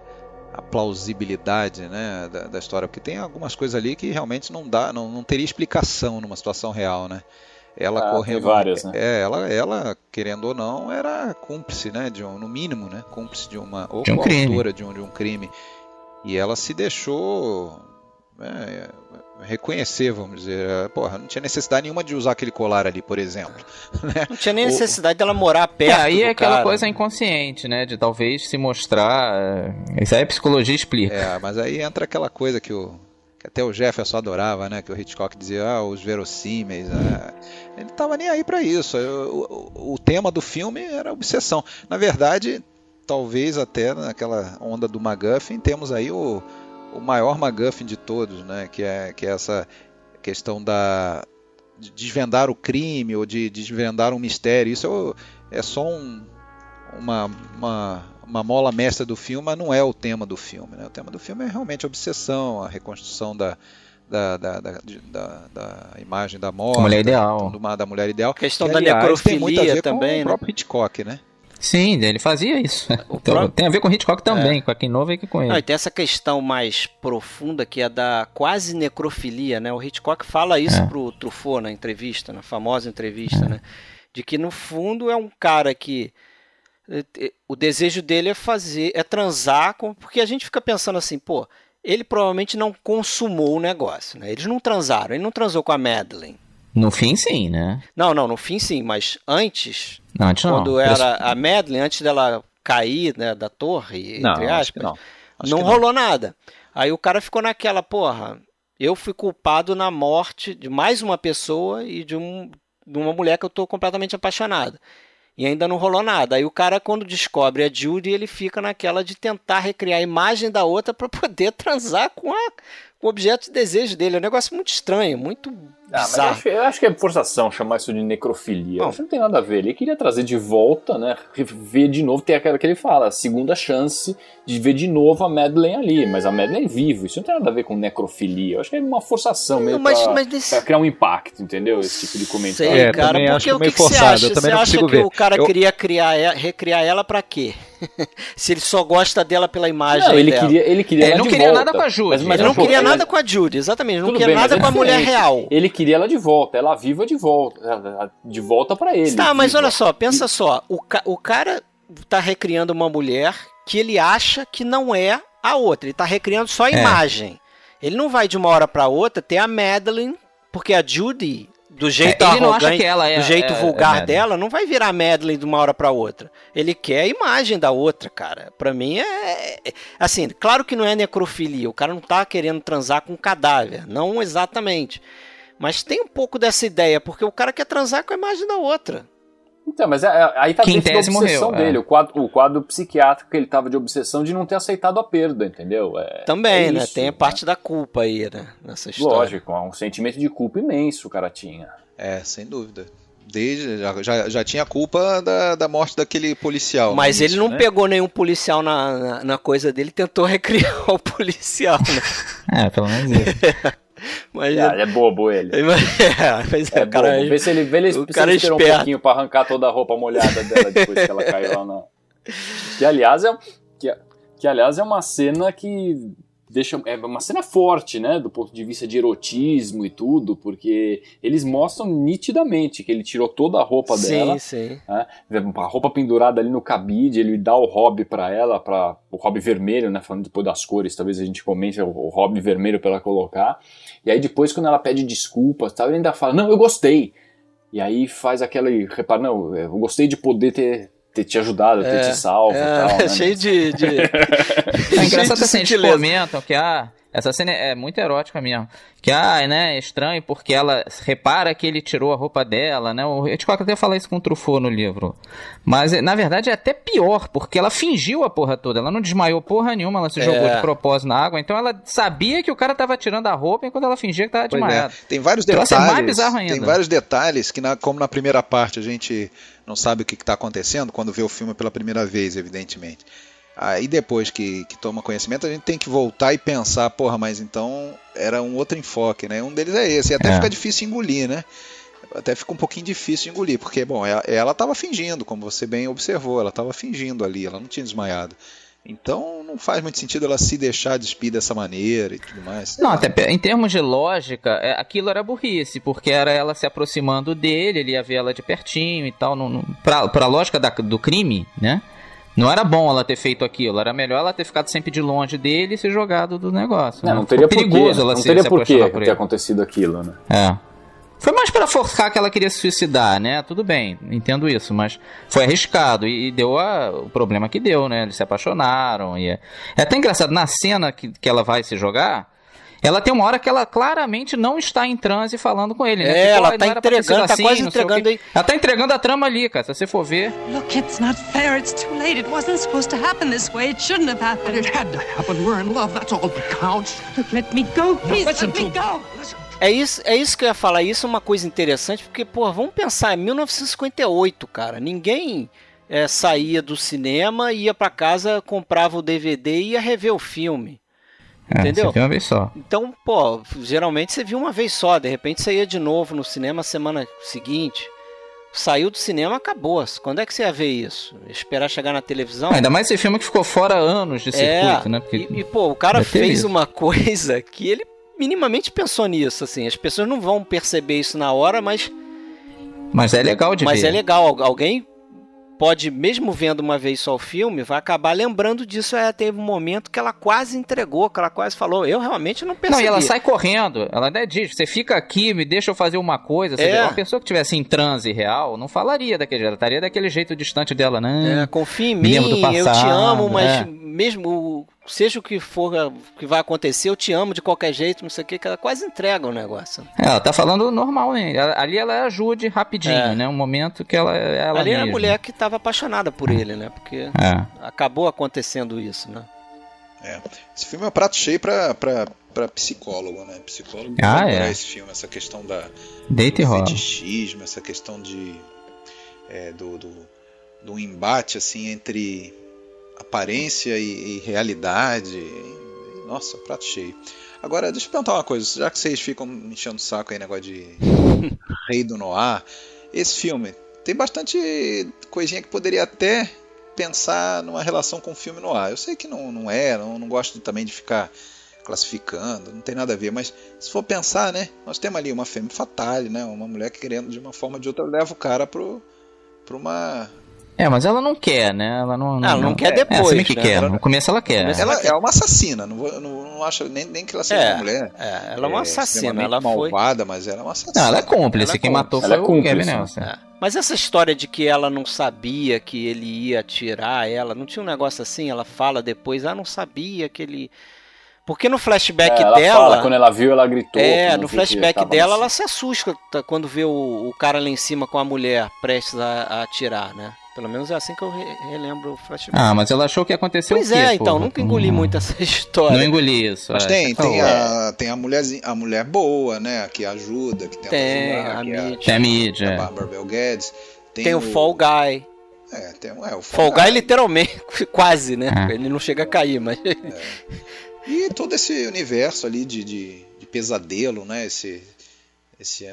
a plausibilidade né, da, da, história. Porque tem algumas coisas ali que realmente não dá, não, não teria explicação numa situação real, né? Ela ah, correndo. várias, né? É, ela, ela, querendo ou não, era cúmplice, né? De um, no mínimo, né? Cúmplice de uma. Ou de um crime. De um, de um crime. E ela se deixou. É, reconhecer, vamos dizer. É, porra, não tinha necessidade nenhuma de usar aquele colar ali, por exemplo. Né? Não tinha nem necessidade dela morar perto. É, aí é aquela cara. coisa inconsciente, né? De talvez se mostrar. É, isso aí a psicologia explica. É, mas aí entra aquela coisa que o. Até o Jefferson adorava, né? Que o Hitchcock dizia, ah, os verossímeis. Ah. Ele não tava nem aí para isso. O, o, o tema do filme era obsessão. Na verdade, talvez até naquela onda do MacGuffin, temos aí o o maior MacGuffin de todos, né? Que é, que é essa questão da de desvendar o crime ou de, de desvendar um mistério. Isso é, é só um, uma, uma, uma, mola mestra do filme, mas não é o tema do filme. Né? O tema do filme é realmente a obsessão, a reconstrução da, da, da, da, da, da imagem da morte, mulher ideal. Da, da mulher ideal. A questão que, da aliás, necrofilia também. Com o né? próprio Hitchcock, né? Sim, ele fazia isso. Então, próprio... Tem a ver com Hitchcock também, é. com a quem novo e com ele. Não, e tem essa questão mais profunda que é da quase necrofilia, né? O Hitchcock fala isso é. pro Truffaut na entrevista, na famosa entrevista, é. né? De que no fundo é um cara que o desejo dele é fazer, é transar, com, porque a gente fica pensando assim, pô, ele provavelmente não consumou o negócio, né? Eles não transaram, ele não transou com a Madeline. No fim, sim, né? Não, não, no fim, sim, mas antes. Não, antes quando não. era a Madeline, antes dela cair né, da torre, não, entre aspas, não, não rolou não. nada. Aí o cara ficou naquela, porra, eu fui culpado na morte de mais uma pessoa e de, um, de uma mulher que eu tô completamente apaixonado. E ainda não rolou nada. Aí o cara, quando descobre a Judy, ele fica naquela de tentar recriar a imagem da outra para poder transar com, a, o objeto de desejo dele. É um negócio muito estranho, muito ah, mas eu acho, eu acho, que é forçação chamar isso de necrofilia. Bom, não tem nada a ver. Ele queria trazer de volta, né? Ver de novo, tem aquela que ele fala, a segunda chance de ver de novo a Madeleine ali. Mas a Madeleine é vivo. Isso não tem nada a ver com necrofilia. Eu acho que é uma forçação mesmo mas, pra, mas desse... pra criar um impacto, entendeu? Esse tipo de comentário. Sei, é, cara, porque o que, que você acha? Você acha que ver. o cara eu... queria criar, recriar ela pra quê? Se ele só gosta dela pela imagem não, ele dela. Queria, ele queria, ele não queria volta. nada com a Judy. Mas, mas ele não queria nada com a Judy, exatamente. Não queria bem, nada com a mulher real. Ele queria ela de volta, ela viva de volta, de volta para ele. Tá, mas olha só, pensa só, o, ca o cara tá recriando uma mulher que ele acha que não é a outra, ele tá recriando só a é. imagem. Ele não vai de uma hora para outra ter a Madeline, porque a Judy do jeito é, arrogante, é, do jeito é, vulgar é dela, não vai virar Madeline de uma hora para outra. Ele quer a imagem da outra, cara. Para mim é, é assim, claro que não é necrofilia. O cara não tá querendo transar com um cadáver, não exatamente. Mas tem um pouco dessa ideia, porque o cara quer transar com a imagem da outra. Então, mas é, é, aí tá dentro da obsessão morreu, dele, é. o, quadro, o quadro psiquiátrico que ele tava de obsessão de não ter aceitado a perda, entendeu? É, Também, é né? Isso, tem a né? parte da culpa aí, né? Nessa história. Lógico, um sentimento de culpa imenso o cara tinha. É, sem dúvida. Desde, já, já, já tinha culpa da, da morte daquele policial. Mas ele não né? pegou nenhum policial na, na, na, coisa dele tentou recriar o policial, né? é, pelo menos isso. Mas ah, ele... é bobo ele. é, mas é, é cara, bobo. Vê se ele, vê ele, o cara ele esperou um pouquinho pra arrancar toda a roupa molhada dela depois que ela caiu lá na. Que aliás é, que, que aliás é uma cena que deixa é uma cena forte, né, do ponto de vista de erotismo e tudo, porque eles mostram nitidamente que ele tirou toda a roupa sim, dela, sim. Né, a roupa pendurada ali no cabide, ele dá o hobby para ela, para o hobby vermelho, né, falando depois das cores, talvez a gente comente o, o hobby vermelho para ela colocar. E aí depois quando ela pede desculpas, tal, ele ainda fala: "Não, eu gostei". E aí faz aquele reparo, não, eu gostei de poder ter ter te ajudado, ter é, te salvo é, tal, né? Cheio de. de... é engraçado assim, eles comentam que ah, Essa cena é muito erótica mesmo. Que, ah, né, é estranho porque ela repara que ele tirou a roupa dela, né? O Hitchcock até fala isso com o Truffaut no livro. Mas, na verdade, é até pior, porque ela fingiu a porra toda. Ela não desmaiou porra nenhuma, ela se é. jogou de propósito na água. Então ela sabia que o cara tava tirando a roupa enquanto ela fingia que tava é. desmaiado. É. Tem vários detalhes. Então, é mais bizarro ainda. Tem vários detalhes que, na, como na primeira parte a gente não sabe o que está acontecendo, quando vê o filme pela primeira vez, evidentemente. Aí depois que, que, toma conhecimento, a gente tem que voltar e pensar, porra, mas então era um outro enfoque, né? Um deles é esse. E até é. fica difícil engolir, né? Até fica um pouquinho difícil engolir, porque, bom, ela estava fingindo, como você bem observou, ela estava fingindo ali, ela não tinha desmaiado. Então não faz muito sentido ela se deixar despir dessa maneira e tudo mais. Não, até em termos de lógica, é, aquilo era burrice, porque era ela se aproximando dele, ele ia ver ela de pertinho e tal. Não, não, pra, pra lógica da, do crime, né? Não era bom ela ter feito aquilo, era melhor ela ter ficado sempre de longe dele e se jogado do negócio. Não, né? não teria perigoso ela não se, teria se por que ter acontecido aquilo, né? É. Foi mais para forçar que ela queria se suicidar, né? Tudo bem, entendo isso, mas foi arriscado e, deu a, o problema que deu, né? Eles se apaixonaram e é, é até engraçado na cena que, que ela vai se jogar, ela tem uma hora que ela claramente não está em transe falando com ele, né? É, tipo, ela tá entregando, tá assim, quase entregando aí. Ela tá entregando a trama ali, cara, se você for ver. Look, it's not fair, it's too late. It wasn't supposed to happen this way. It shouldn't have happened. It had to happen. We're in love, that's all that counts. Look, let me go, please, let me go. É isso, é isso que eu ia falar. Isso é uma coisa interessante, porque, pô, vamos pensar, é 1958, cara. Ninguém é, saía do cinema, ia para casa, comprava o DVD e ia rever o filme. É, entendeu? Você uma vez só. Então, pô, geralmente você viu uma vez só, de repente você ia de novo no cinema semana seguinte. Saiu do cinema, acabou. Quando é que você ia ver isso? Esperar chegar na televisão? ainda mais esse filme que ficou fora anos de é, circuito, né? Porque e, e, pô, o cara fez uma coisa que ele minimamente pensou nisso, assim. As pessoas não vão perceber isso na hora, mas. Mas é legal de mas ver. Mas é legal. Alguém pode, mesmo vendo uma vez só o filme, vai acabar lembrando disso. É, teve um momento que ela quase entregou, que ela quase falou. Eu realmente não percebi. Não, e ela sai correndo. Ela até diz: você fica aqui, me deixa eu fazer uma coisa. É. Uma pessoa que tivesse em transe real não falaria daquele jeito. Ela estaria daquele jeito distante dela, né? É, confia em mim, eu te amo, mas é. mesmo seja o que for que vai acontecer, eu te amo de qualquer jeito, não sei o que, que ela quase entrega o negócio. É, ela tá falando normal, né? Ali ela ajude rapidinho, é. né? Um momento que ela ela Ali mesma. era a mulher que estava apaixonada por ele, né? Porque é. acabou acontecendo isso, né? É. Esse filme é um prato cheio pra, pra, pra psicólogo, né? Psicólogo ah, é. esse filme, essa questão da Deita do fetichismo, essa questão de é, do, do, do embate assim entre aparência e, e realidade. Nossa, prato cheio. Agora, deixa eu perguntar uma coisa, já que vocês ficam me enchendo o saco aí, negócio de Rei do Noir, esse filme tem bastante coisinha que poderia até pensar numa relação com o filme noir. Eu sei que não, não é, não, não gosto também de ficar classificando, não tem nada a ver, mas se for pensar, né, nós temos ali uma femme fatale, né, uma mulher que querendo de uma forma ou de outra leva o cara pro, pro uma é, mas ela não quer, né? Ela não, não, ela não, não quer depois. É, que né? quer. No começo ela quer. Ela, ela é uma assassina. Não, vou, não, não acho nem, nem que ela seja é, uma mulher. É, ela é uma é, assassina. Ela malvada, foi... mas ela é uma assassina. Não, ela é cúmplice. Ela é Quem matou ela foi é cúmplice. o Kevin Nelson. É. Mas essa história de que ela não sabia que ele ia atirar ela, não tinha um negócio assim? Ela fala depois, ah, não sabia que ele. Porque no flashback ela dela. Fala, quando ela viu, ela gritou. É, no flashback dela, ela se assusta quando vê o, o, cara lá em cima com a mulher prestes a, a atirar, né? Pelo menos é assim que eu re relembro o flashback. Ah, mas ela achou que aconteceu pois o quê? Pois é, então, nunca engoli hum. muito essa história. Não engoli isso. Mas é. tem, tem, a, tem a, mulherzinha, a mulher boa, né? Que ajuda, que tem, ajudar, a que mídia. Tem a mídia. A Barbara Bel Guedes. Tem, tem o, o, Fall Guy. É, tem é, o Fall, Fall Guy. Guy literalmente, quase, né? É. Ele não chega a cair, mas... É. E todo esse universo ali de, de, de pesadelo, né? Esse esse,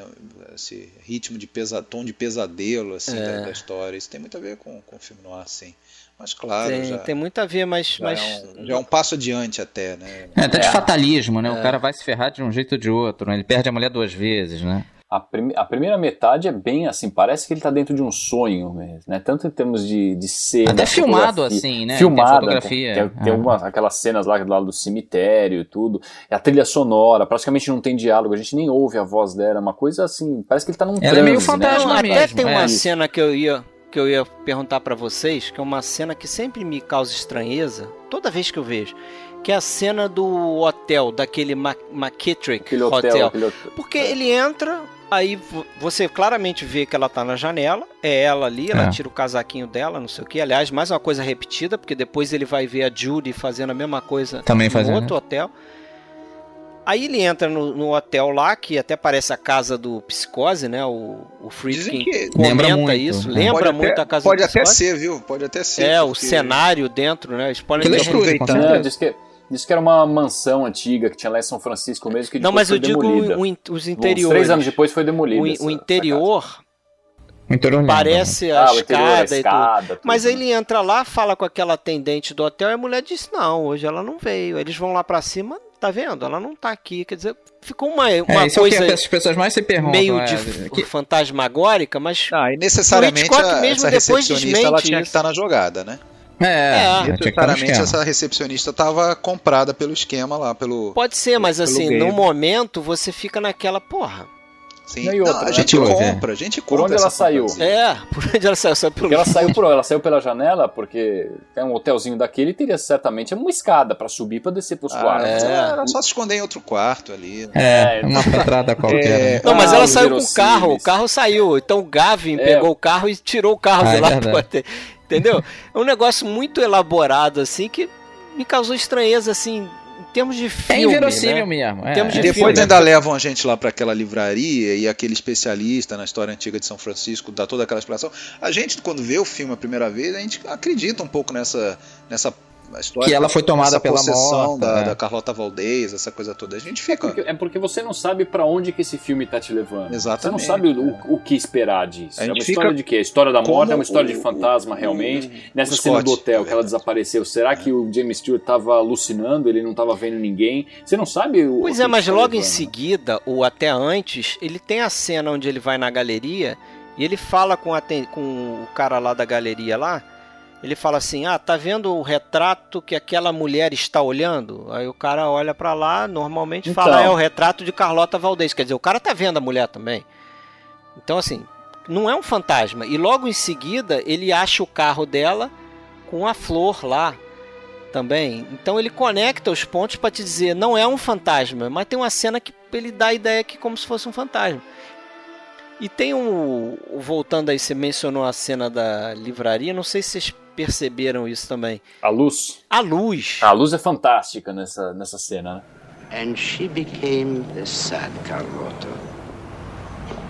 esse ritmo de pesa, tom de pesadelo assim, é. da, da, história. Isso tem muito a ver com, com o filme noir, sim. Mas claro, tem, já, tem muito a ver, mas já, mas... É, um, já é um passo adiante até, né? É, até de é. fatalismo, né? O é. cara vai se ferrar de um jeito ou de outro, né? Ele perde a mulher duas vezes, né? A, prim a, primeira metade é bem assim, parece que ele está dentro de um sonho mesmo, né? Tanto em termos de, de cena. Até filmado assim, né? Filmado. Tem, tem, tem, tem algumas, aquelas cenas lá do lado do cemitério e tudo. A trilha sonora, praticamente não tem diálogo, a gente nem ouve a voz dela, é uma coisa assim, parece que ele está num Ela é meio fantasma né? mesmo. Até tem uma é. cena que eu ia que eu ia perguntar para vocês, que é uma cena que sempre me causa estranheza, toda vez que eu vejo, que é a cena do hotel, daquele McKittrick hotel. hotel. hotel. Porque é. ele entra, aí você claramente vê que ela tá na janela, é ela ali, ela é. tira o casaquinho dela, não sei o que. Aliás, mais uma coisa repetida, porque depois ele vai ver a Judy fazendo a mesma coisa Também no fazendo. outro hotel. Aí ele entra no, no, hotel lá, que até parece a casa do Psicose, né? O, o Friedkin comenta lembra muito, isso, né? lembra pode muito até, a casa pode do Pode até ser, viu? Pode até ser. É, porque... o cenário dentro, né? Eles podem ter aproveitando. É, diz que, diz que era uma mansão antiga que tinha lá em São Francisco mesmo, que Não, mas eu digo o, os interiores. Uns três anos depois foi demolida. O, essa, o interior... O interior Parece a, ah, escada, a escada e tudo. Mas ele entra lá, fala com aquela atendente do hotel e a mulher diz: Não, hoje ela não veio. Eles vão lá para cima, tá vendo? Ela não tá aqui. Quer dizer, ficou uma, uma é, coisa. É o que as pessoas mais se perguntam. Meio é, de que... fantasmagórica, mas. Ah, e necessariamente a, essa recepcionista ela tinha isso. que estar na jogada, né? É, é. necessariamente essa recepcionista estava comprada pelo esquema lá, pelo. Pode ser, mas assim, game. no momento você fica naquela porra. Sim. Não, outra, não, a né? gente compra, a gente compra. Por onde ela saiu? É, por onde ela saiu? saiu pelo porque ela saiu por ela saiu pela janela, porque tem um hotelzinho daquele teria certamente uma escada para subir para descer pros ah, quartos. É. Era só se esconder em outro quarto ali. Né? É, uma entrada qualquer. É. Né? Não, mas ela saiu com o carro, o carro saiu. Então o Gavin é. pegou o carro e tirou o carro ah, de lá. É entendeu? É um negócio muito elaborado assim que me causou estranheza assim termos de filme. É inverossímil né? mesmo. É, de Depois filme. ainda levam a gente lá para aquela livraria e aquele especialista na história antiga de São Francisco dá toda aquela explicação. A gente, quando vê o filme a primeira vez, a gente acredita um pouco nessa, nessa a história. Que ela foi tomada pela morte. Da, é. da Carlota Valdez, essa coisa toda. A gente fica. É porque, é porque você não sabe para onde que esse filme tá te levando. Exatamente. Você não sabe o, o que esperar disso. É uma história de quê? A história da morte? É uma história o, de fantasma, o, realmente? O, Nessa cena Scott, do hotel que ela desapareceu, será que o James Stewart tava alucinando? Ele não tava vendo ninguém? Você não sabe o. Pois é, mas tá logo levando. em seguida, ou até antes, ele tem a cena onde ele vai na galeria e ele fala com, a, com o cara lá da galeria lá ele fala assim: "Ah, tá vendo o retrato que aquela mulher está olhando?" Aí o cara olha para lá, normalmente então. fala: "É o retrato de Carlota Valdez". Quer dizer, o cara tá vendo a mulher também. Então assim, não é um fantasma. E logo em seguida, ele acha o carro dela com a flor lá também. Então ele conecta os pontos para te dizer, não é um fantasma, mas tem uma cena que ele dá a ideia que como se fosse um fantasma. E tem um. Voltando aí, você mencionou a cena da livraria, não sei se vocês perceberam isso também. A luz. A luz. A luz é fantástica nessa, nessa cena, né? And she became the sad Carlota.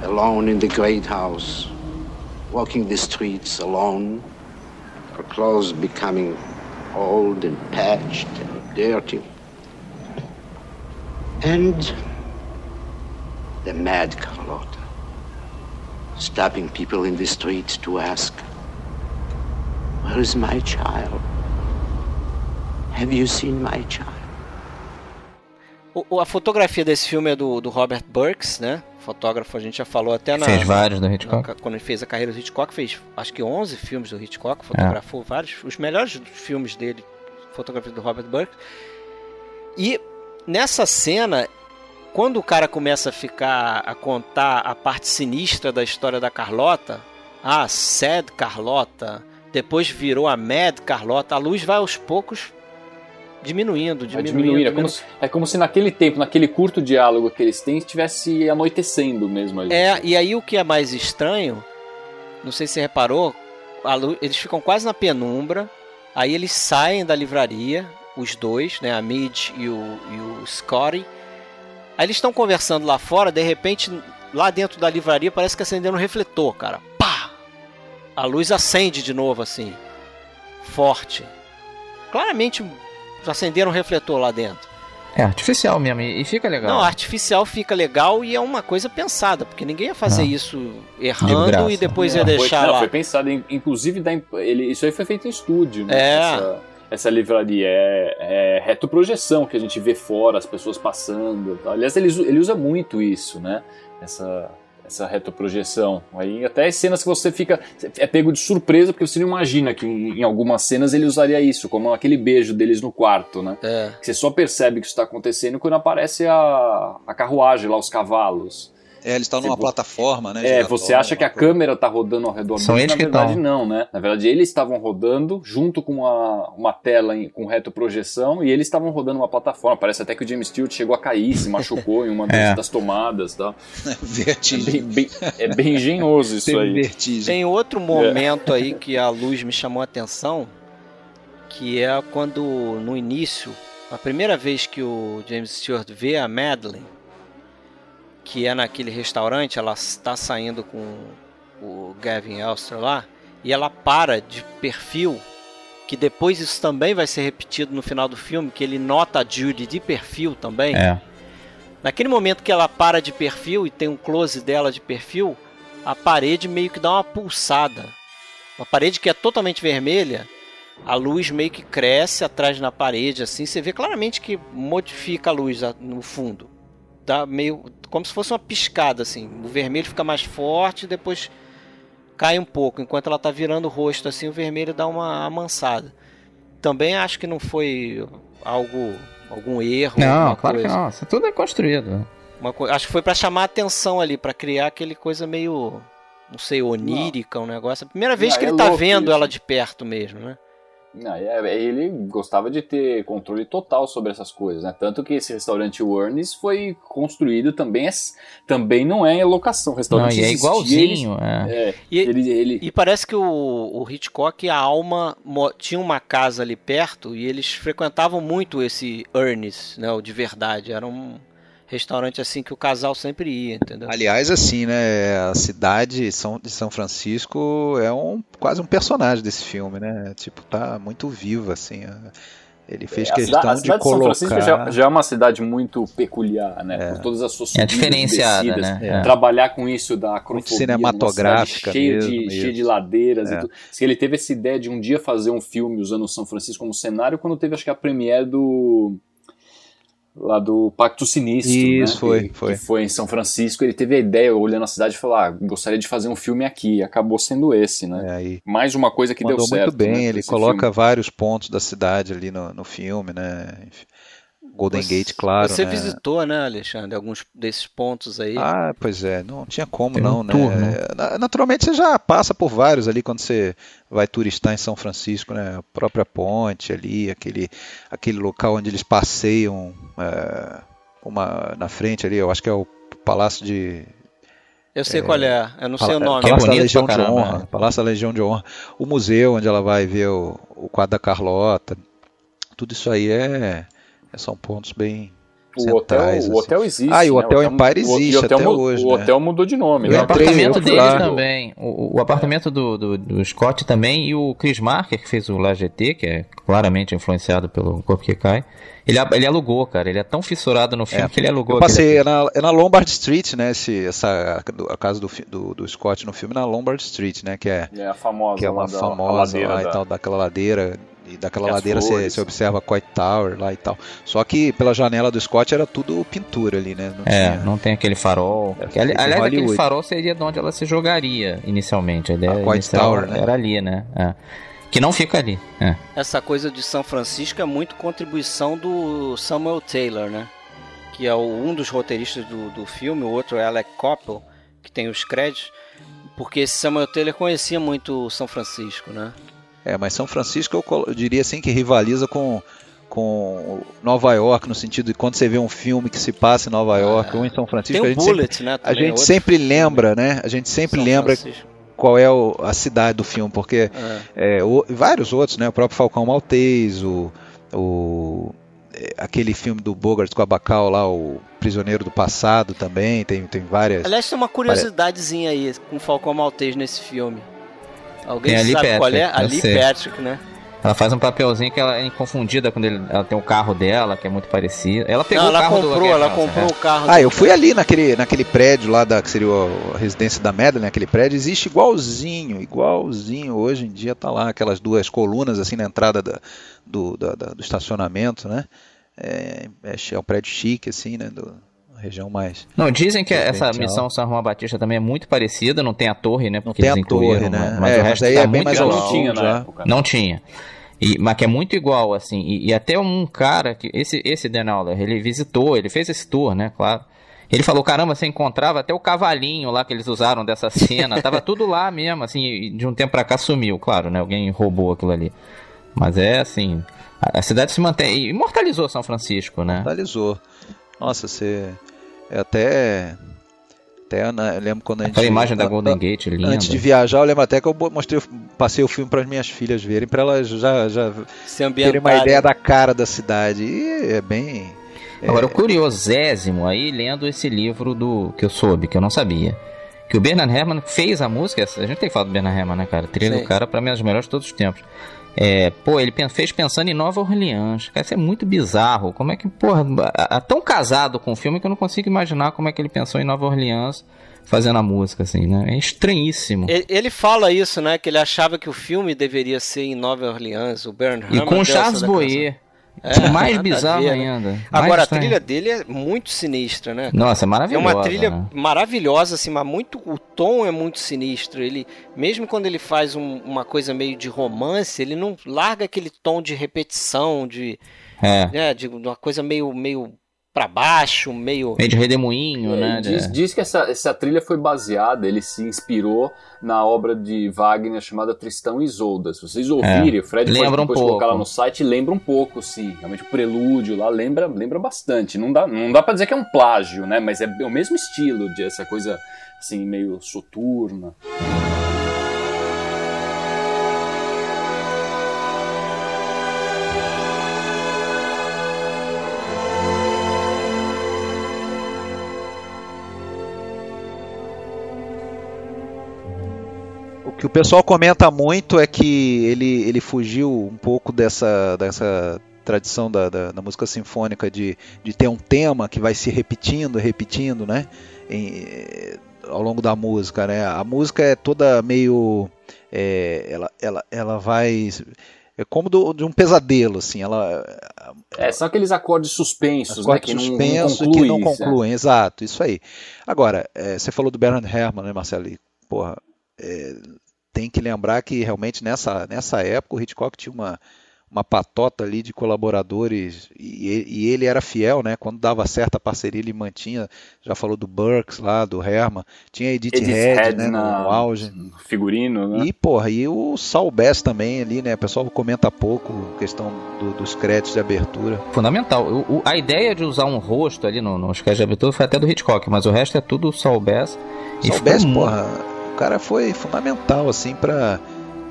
Alone in the great house, walking the streets alone, her clothes becoming old and patched and dirty. And the mad Carlota, stopping people in the street to ask, Where is my child? Have you seen my child? O, a fotografia desse filme é do, do Robert Burks, né? Fotógrafo, a gente já falou até na. Fez vários do Hitchcock. Na, quando ele fez a carreira do Hitchcock, fez acho que 11 filmes do Hitchcock, fotografou é. vários. Os melhores filmes dele, fotografia do Robert Burks. E nessa cena, quando o cara começa a ficar a contar a parte sinistra da história da Carlota, ah, Sad Carlota, depois virou a Mad Carlota. A luz vai aos poucos diminuindo, diminuindo. diminuindo. É, como se, é como se naquele tempo, naquele curto diálogo que eles têm, estivesse anoitecendo mesmo ali. É, e aí o que é mais estranho, não sei se você reparou, luz, eles ficam quase na penumbra, aí eles saem da livraria, os dois, né, a Mid e o, e o Scotty. Aí eles estão conversando lá fora, de repente, lá dentro da livraria parece que acendendo um refletor, cara a luz acende de novo assim, forte. Claramente acenderam um refletor lá dentro. É artificial mesmo, e fica legal. Não, artificial fica legal e é uma coisa pensada, porque ninguém ia fazer isso errando e depois ia deixar foi, não, lá. Foi pensado, inclusive, da, ele, isso aí foi feito em estúdio, né? É. Essa, essa livraria é, é retroprojeção que a gente vê fora, as pessoas passando. Aliás, ele, ele usa muito isso, né? Essa, essa retroprojeção. Aí até as cenas que você fica é pego de surpresa porque você não imagina que em algumas cenas ele usaria isso, como aquele beijo deles no quarto, né? É. Você só percebe que isso está acontecendo quando aparece a, a carruagem lá, os cavalos. É, eles estão numa plataforma, né? É, você acha que a câmera tá rodando ao redor São deles, eles na verdade não, né? Na verdade eles estavam rodando junto com uma, uma tela em, com retroprojeção e eles estavam rodando uma plataforma. Parece até que o James Stewart chegou a cair, se machucou em uma é. das tomadas e tal. Vertigem. É bem, bem, é bem engenhoso isso Tem aí. vertigem. Tem outro momento aí que a luz me chamou a atenção, que é quando no início, a primeira vez que o James Stewart vê a Madeline, que é naquele restaurante, ela está saindo com o Gavin Elster lá, e ela para de perfil, que depois isso também vai ser repetido no final do filme, que ele nota a Judy de perfil também. É. Naquele momento que ela para de perfil e tem um close dela de perfil, a parede meio que dá uma pulsada. Uma parede que é totalmente vermelha, a luz meio que cresce atrás na parede, assim, você vê claramente que modifica a luz no fundo. Dá meio como se fosse uma piscada, assim. O vermelho fica mais forte e depois cai um pouco. Enquanto ela está virando o rosto, assim, o vermelho dá uma amansada. Também acho que não foi algo algum erro. Não, claro coisa. que não. Isso tudo é construído. Co... Acho que foi para chamar a atenção ali, para criar aquele coisa meio, não sei, onírica, não. um negócio. A primeira vez não, que ele é tá vendo isso. ela de perto mesmo, né? Não, ele gostava de ter controle total sobre essas coisas, né? Tanto que esse restaurante Warnes foi construído também, é, também não é em locação. Restaurante não, e é igualzinho. Ele, é. É, e, ele, ele... e parece que o, o Hitchcock, a alma, tinha uma casa ali perto e eles frequentavam muito esse Ernest, né? O de verdade. Era um restaurante assim que o casal sempre ia, entendeu? Aliás, assim, né? A cidade de São Francisco é um quase um personagem desse filme, né? Tipo, tá muito viva, assim. Ele fez é, questão a cidade, a cidade de colocar. São Francisco já, já, é uma cidade muito peculiar, né? É. Por todas as suas é diferenciada, né? É. Trabalhar com isso da acrofobia, muito cinematográfica, cheia mesmo, de, cheia de ladeiras e tudo. Se ele teve essa ideia de um dia fazer um filme usando São Francisco como cenário, quando teve acho que a premiere do lá do Pacto Sinistro, Isso, né? foi, que, foi. Foi em São Francisco, ele teve a ideia, olhando a cidade, e falou, ah, gostaria de fazer um filme aqui, acabou sendo esse, né? É, aí Mais uma coisa que mandou deu certo. muito bem, né, ele coloca filme. vários pontos da cidade ali no, no filme, né? Enfim. Golden você, Gate, claro. Você né? visitou, né, Alexandre, alguns desses pontos aí? Ah, pois é, não tinha como Tem não, um né? tour, né? Naturalmente você já passa por vários ali quando você vai turistar em São Francisco, né? A própria ponte ali, aquele, aquele local onde eles passeiam, é, uma na frente ali, eu acho que é o Palácio de eu sei é, qual é, eu não sei o nome. Palácio é da Legião de Honra, né? Palácio da Legião de Honra, o museu onde ela vai ver o, o quadro da Carlota, tudo isso aí é, são pontos bem o hotel, centrais, o hotel existe. Ah, e o né? Hotel Empire existe o hotel, até hoje. O né? hotel mudou de nome. E né? o apartamento dele também. O, o apartamento do, do, do, Scott também. E o Chris Marker, que fez o La GT, que é claramente influenciado pelo Corpo que Cai. Ele, ele alugou, cara. Ele é tão fissurado no filme É. que ele alugou. Eu passei, é na, é na Lombard Street, né? Esse, essa, a casa do, do, do Scott no filme, na Lombard Street, né? Que é, É a famosa. que é uma lá da- famosa lá e tal, daquela ladeira. E daquela E ladeira você, você observa a Coit Tower lá e tal. Só que pela janela do Scott era tudo pintura ali, né? Não É, tinha- não tem aquele farol. É, Que, ali- aliás, aquele Hollywood. farol seria de onde ela se jogaria inicialmente. A ideia A White inicial Tower, né? era ali, né? É. Que não fica ali. É. Essa coisa de São Francisco é muito contribuição do Samuel Taylor, né? Que é o- um dos roteiristas do, do filme, o outro é Alec Coppel, que tem os créditos. Porque esse Samuel Taylor conhecia muito São Francisco, né? É, mas São Francisco eu, eu diria assim que rivaliza com, com Nova York, no sentido de quando você vê um filme que se passa em Nova York ou em São Francisco, Tem a gente sempre, Bullet, né? a também, gente outro sempre lembra, né? A gente sempre São lembra Francisco. qual é o- a cidade do filme, porque É. é, o- vários outros, né? O próprio Falcão Maltês, o, o- é, aquele filme do Bogart com a Bacall lá, o Prisioneiro do Passado também, tem, tem várias. Aliás, tem uma curiosidadezinha aí com o Falcão Maltês nesse filme. Alguém Tem sabe qual é? Patrick, A eu Lee sei. Patrick, né? Ela faz um papelzinho que ela é inconfundida quando ele- ela tem o carro dela, que é muito parecido. Ela pegou Não, o ela carro do comprou, Jack ela Nelson, comprou né? o carro. Ah, do- eu fui ali naquele, naquele prédio lá da que seria a residência da Madeline, aquele prédio existe igualzinho, igualzinho. Hoje em dia tá lá aquelas duas colunas assim na entrada da- do, da- da- do estacionamento, né? É, é, é um prédio chique assim, né? Do, região mais. Não, dizem que essa missão São Juan Batista também é muito parecida, não tem a torre, né? Não Porque tem a torre, né? Mas É, o mas resto aí tá é bem muito mais igual. não tinha na já. época. Não tinha. E, mas que é muito igual, assim. E, e até um cara que. Esse, esse Dan Auler, ele visitou, ele fez esse tour, né? Claro. Ele falou, caramba, você encontrava até o cavalinho lá que eles usaram dessa cena, tava tudo lá mesmo, assim, de um tempo pra cá sumiu, claro, né? Alguém roubou aquilo ali. Mas é assim, a cidade se mantém, imortalizou São Francisco, né? Imortalizou. Nossa, você é até até eu lembro quando a gente. A imagem da Golden Gate, linda. Antes de viajar, eu lembro até que eu mostrei, passei o filme para as minhas filhas verem, para elas já, já terem uma ideia da cara da cidade. E é bem. É... Agora, o curiosésimo aí, lendo esse livro do que eu soube, que eu não sabia. Que o Bernard Herrmann fez a música. A gente tem falar do Bernard Herrmann, né, cara? trilha do cara, para mim, é das melhores de todos os tempos. É, pô, ele fez pensando em Nova Orleans. Cara, isso é muito bizarro. Como é que, porra, tão casado com o filme que eu não consigo imaginar como é que ele pensou em Nova Orleans fazendo a música, assim, né? É estranhíssimo. Ele, fala isso, né? Que ele achava que o filme deveria ser em Nova Orleans, o Bernard E com Charles Boyer. É, mais bizarro ver, né? ainda. Né? Agora, a trilha dele é muito sinistra, né? Nossa, é maravilhosa. É uma trilha né? maravilhosa, assim, mas muito, o tom é muito sinistro. Ele, mesmo quando ele faz um, uma coisa meio de romance, ele não larga aquele tom de repetição, de, é. né, de uma coisa meio, meio para baixo, meio. Meio de redemoinho, é, né? Diz, diz, que essa, essa trilha foi baseada, ele se inspirou na obra de Wagner chamada Tristão e Isolda. Se vocês ouvirem, é. o Fred lembra pode depois um colocar lá no site, lembra um pouco, sim. Realmente o prelúdio lá lembra, lembra bastante. Não dá, não dá pra dizer que é um plágio, né? Mas é, é o mesmo estilo de essa coisa assim, meio soturna. Que o pessoal comenta muito é que ele, ele fugiu um pouco dessa, dessa tradição da, da, da, música sinfônica de, de ter um tema que vai se repetindo, repetindo, né? Em, ao longo da música, né? A música é toda meio, é, ela, ela, ela vai é como do, de um pesadelo, assim. Ela, é, são aqueles acordes suspensos, né, acordes né, que suspensos não, não que não concluem, é. exato, isso aí. Agora, é, você falou do Bernard Herrmann, né, Marcelo? Porra, é, tem que lembrar que realmente nessa, nessa época o Hitchcock tinha uma, uma patota ali de colaboradores e, e, ele era fiel, né? Quando dava certa parceria ele mantinha, já falou do Burks lá, do Herman, tinha Edith, Edith Head, né, no auge. Figurino, né? E, porra, e o Saul Bass também ali, né? O pessoal comenta pouco questão do, dos créditos de abertura. Fundamental. O, o, a ideia de usar um rosto ali no, nos créditos de abertura foi até do Hitchcock, mas o resto é tudo Saul Bass. Saul Bass, porra o cara foi fundamental, assim, pra.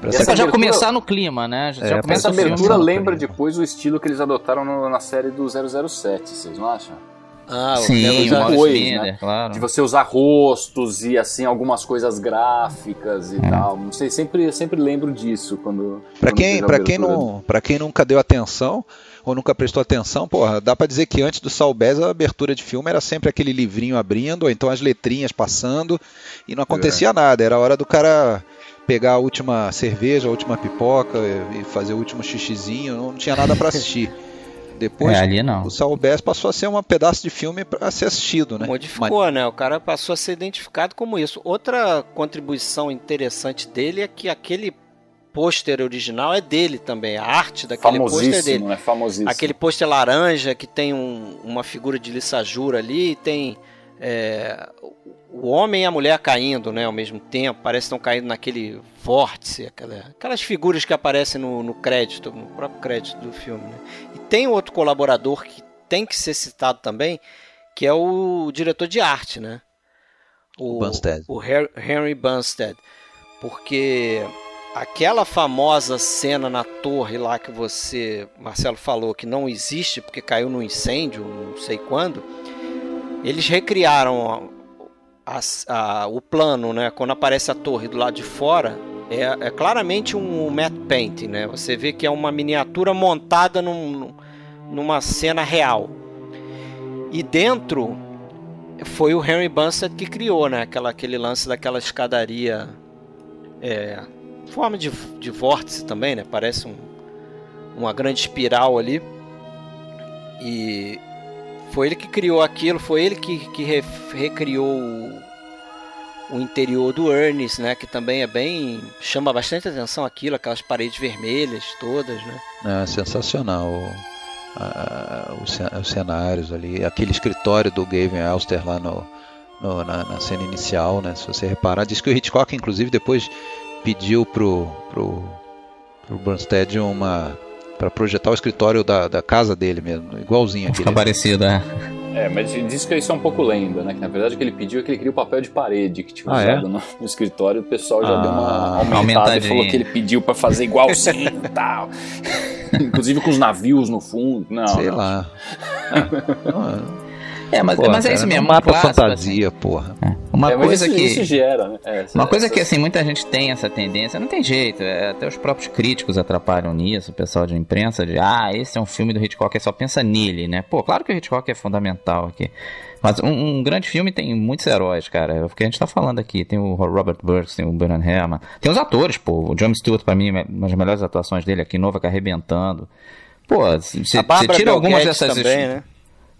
Pra essa já abertura... começar no clima, né? Já, é, já começa essa abertura lembra depois o estilo que eles adotaram no, na série do 007, vocês não acham? Ah, Sim, o depois, né? claro. De você usar rostos e assim algumas coisas gráficas e é. tal. Não sei, sempre sempre lembro disso quando. Para quem para quem não para quem nunca deu atenção, ou nunca prestou atenção, porra, dá para dizer que antes do Salbez a abertura de filme era sempre aquele livrinho abrindo, ou então as letrinhas passando, e não acontecia é. nada. Era a hora do cara pegar a última cerveja, a última pipoca e fazer o último xixizinho, não tinha nada para assistir. Depois, é, ali não. o Saul Bass passou a ser um pedaço de filme para ser assistido, né? Modificou, Mas... né? O cara passou a ser identificado como isso. Outra contribuição interessante dele é que aquele pôster original é dele também. A arte daquele pôster é dele. É famosíssimo. Aquele pôster laranja que tem um, uma figura de Lissajura ali, tem é, o homem e a mulher caindo né, ao mesmo tempo. Parece que estão caindo naquele vórtice, aquela, aquelas figuras que aparecem no, no, crédito, no próprio crédito do filme. Né? E tem outro colaborador que tem que ser citado também, que é o diretor de arte, né? O, Bunstead. o Henry Bunstead. Porque aquela famosa cena na torre lá que você, Marcelo, falou que não existe porque caiu no incêndio, não sei quando, eles recriaram a, a, o plano, né? Quando aparece a torre do lado de fora, é, é, claramente um matte painting, né? Você vê que é uma miniatura montada num, numa cena real. E dentro foi o Henry Bunstead que criou, né? Aquela, aquele lance daquela escadaria é, forma de, de vórtice também, né? Parece um, uma grande espiral ali. E foi ele que criou aquilo, foi ele que, que re, recriou o, o, interior do Ernest, né? Que também é bem. chama bastante atenção aquilo, aquelas paredes vermelhas todas, né? É sensacional. os, os, cenários ali, aquele escritório do Gavin Alster lá no, no na, na, cena inicial, né? Se você reparar, diz que o Hitchcock, inclusive, depois pediu pro, pro, pro Burnstead uma para projetar o escritório da, da casa dele mesmo, igualzinho aquele. Fica parecido, é. É, mas diz que isso é um pouco lenda, né? Que na verdade o que ele pediu é que ele queria o papel de parede que tinha ah, usado é? no, no, escritório. O pessoal já ah, deu uma aumentada e falou que ele pediu para fazer igualzinho e tal. Inclusive com os navios no fundo. Não, Sei não. lá. É, mas, mas é isso mesmo. Mapa um clássico, fantasia, assim. porra. É. Uma é, coisa isso, que. Isso gera, né? É, uma coisa que assim, muita gente tem essa tendência, não tem jeito, é, até os próprios críticos atrapalham nisso, o pessoal de imprensa, de ah, esse é um filme do Hitchcock, é só pensa nele, né? Pô, claro que o Hitchcock é fundamental aqui. Mas um, um, grande filme tem muitos heróis, cara. É o que a gente tá falando aqui. Tem o Robert Burks, tem o Bernard Herrmann. Tem os atores, pô. O James Stewart, pra mim, é uma das melhores atuações dele aqui, Nova, que arrebentando. Pô, você tira algumas dessas. Também, né?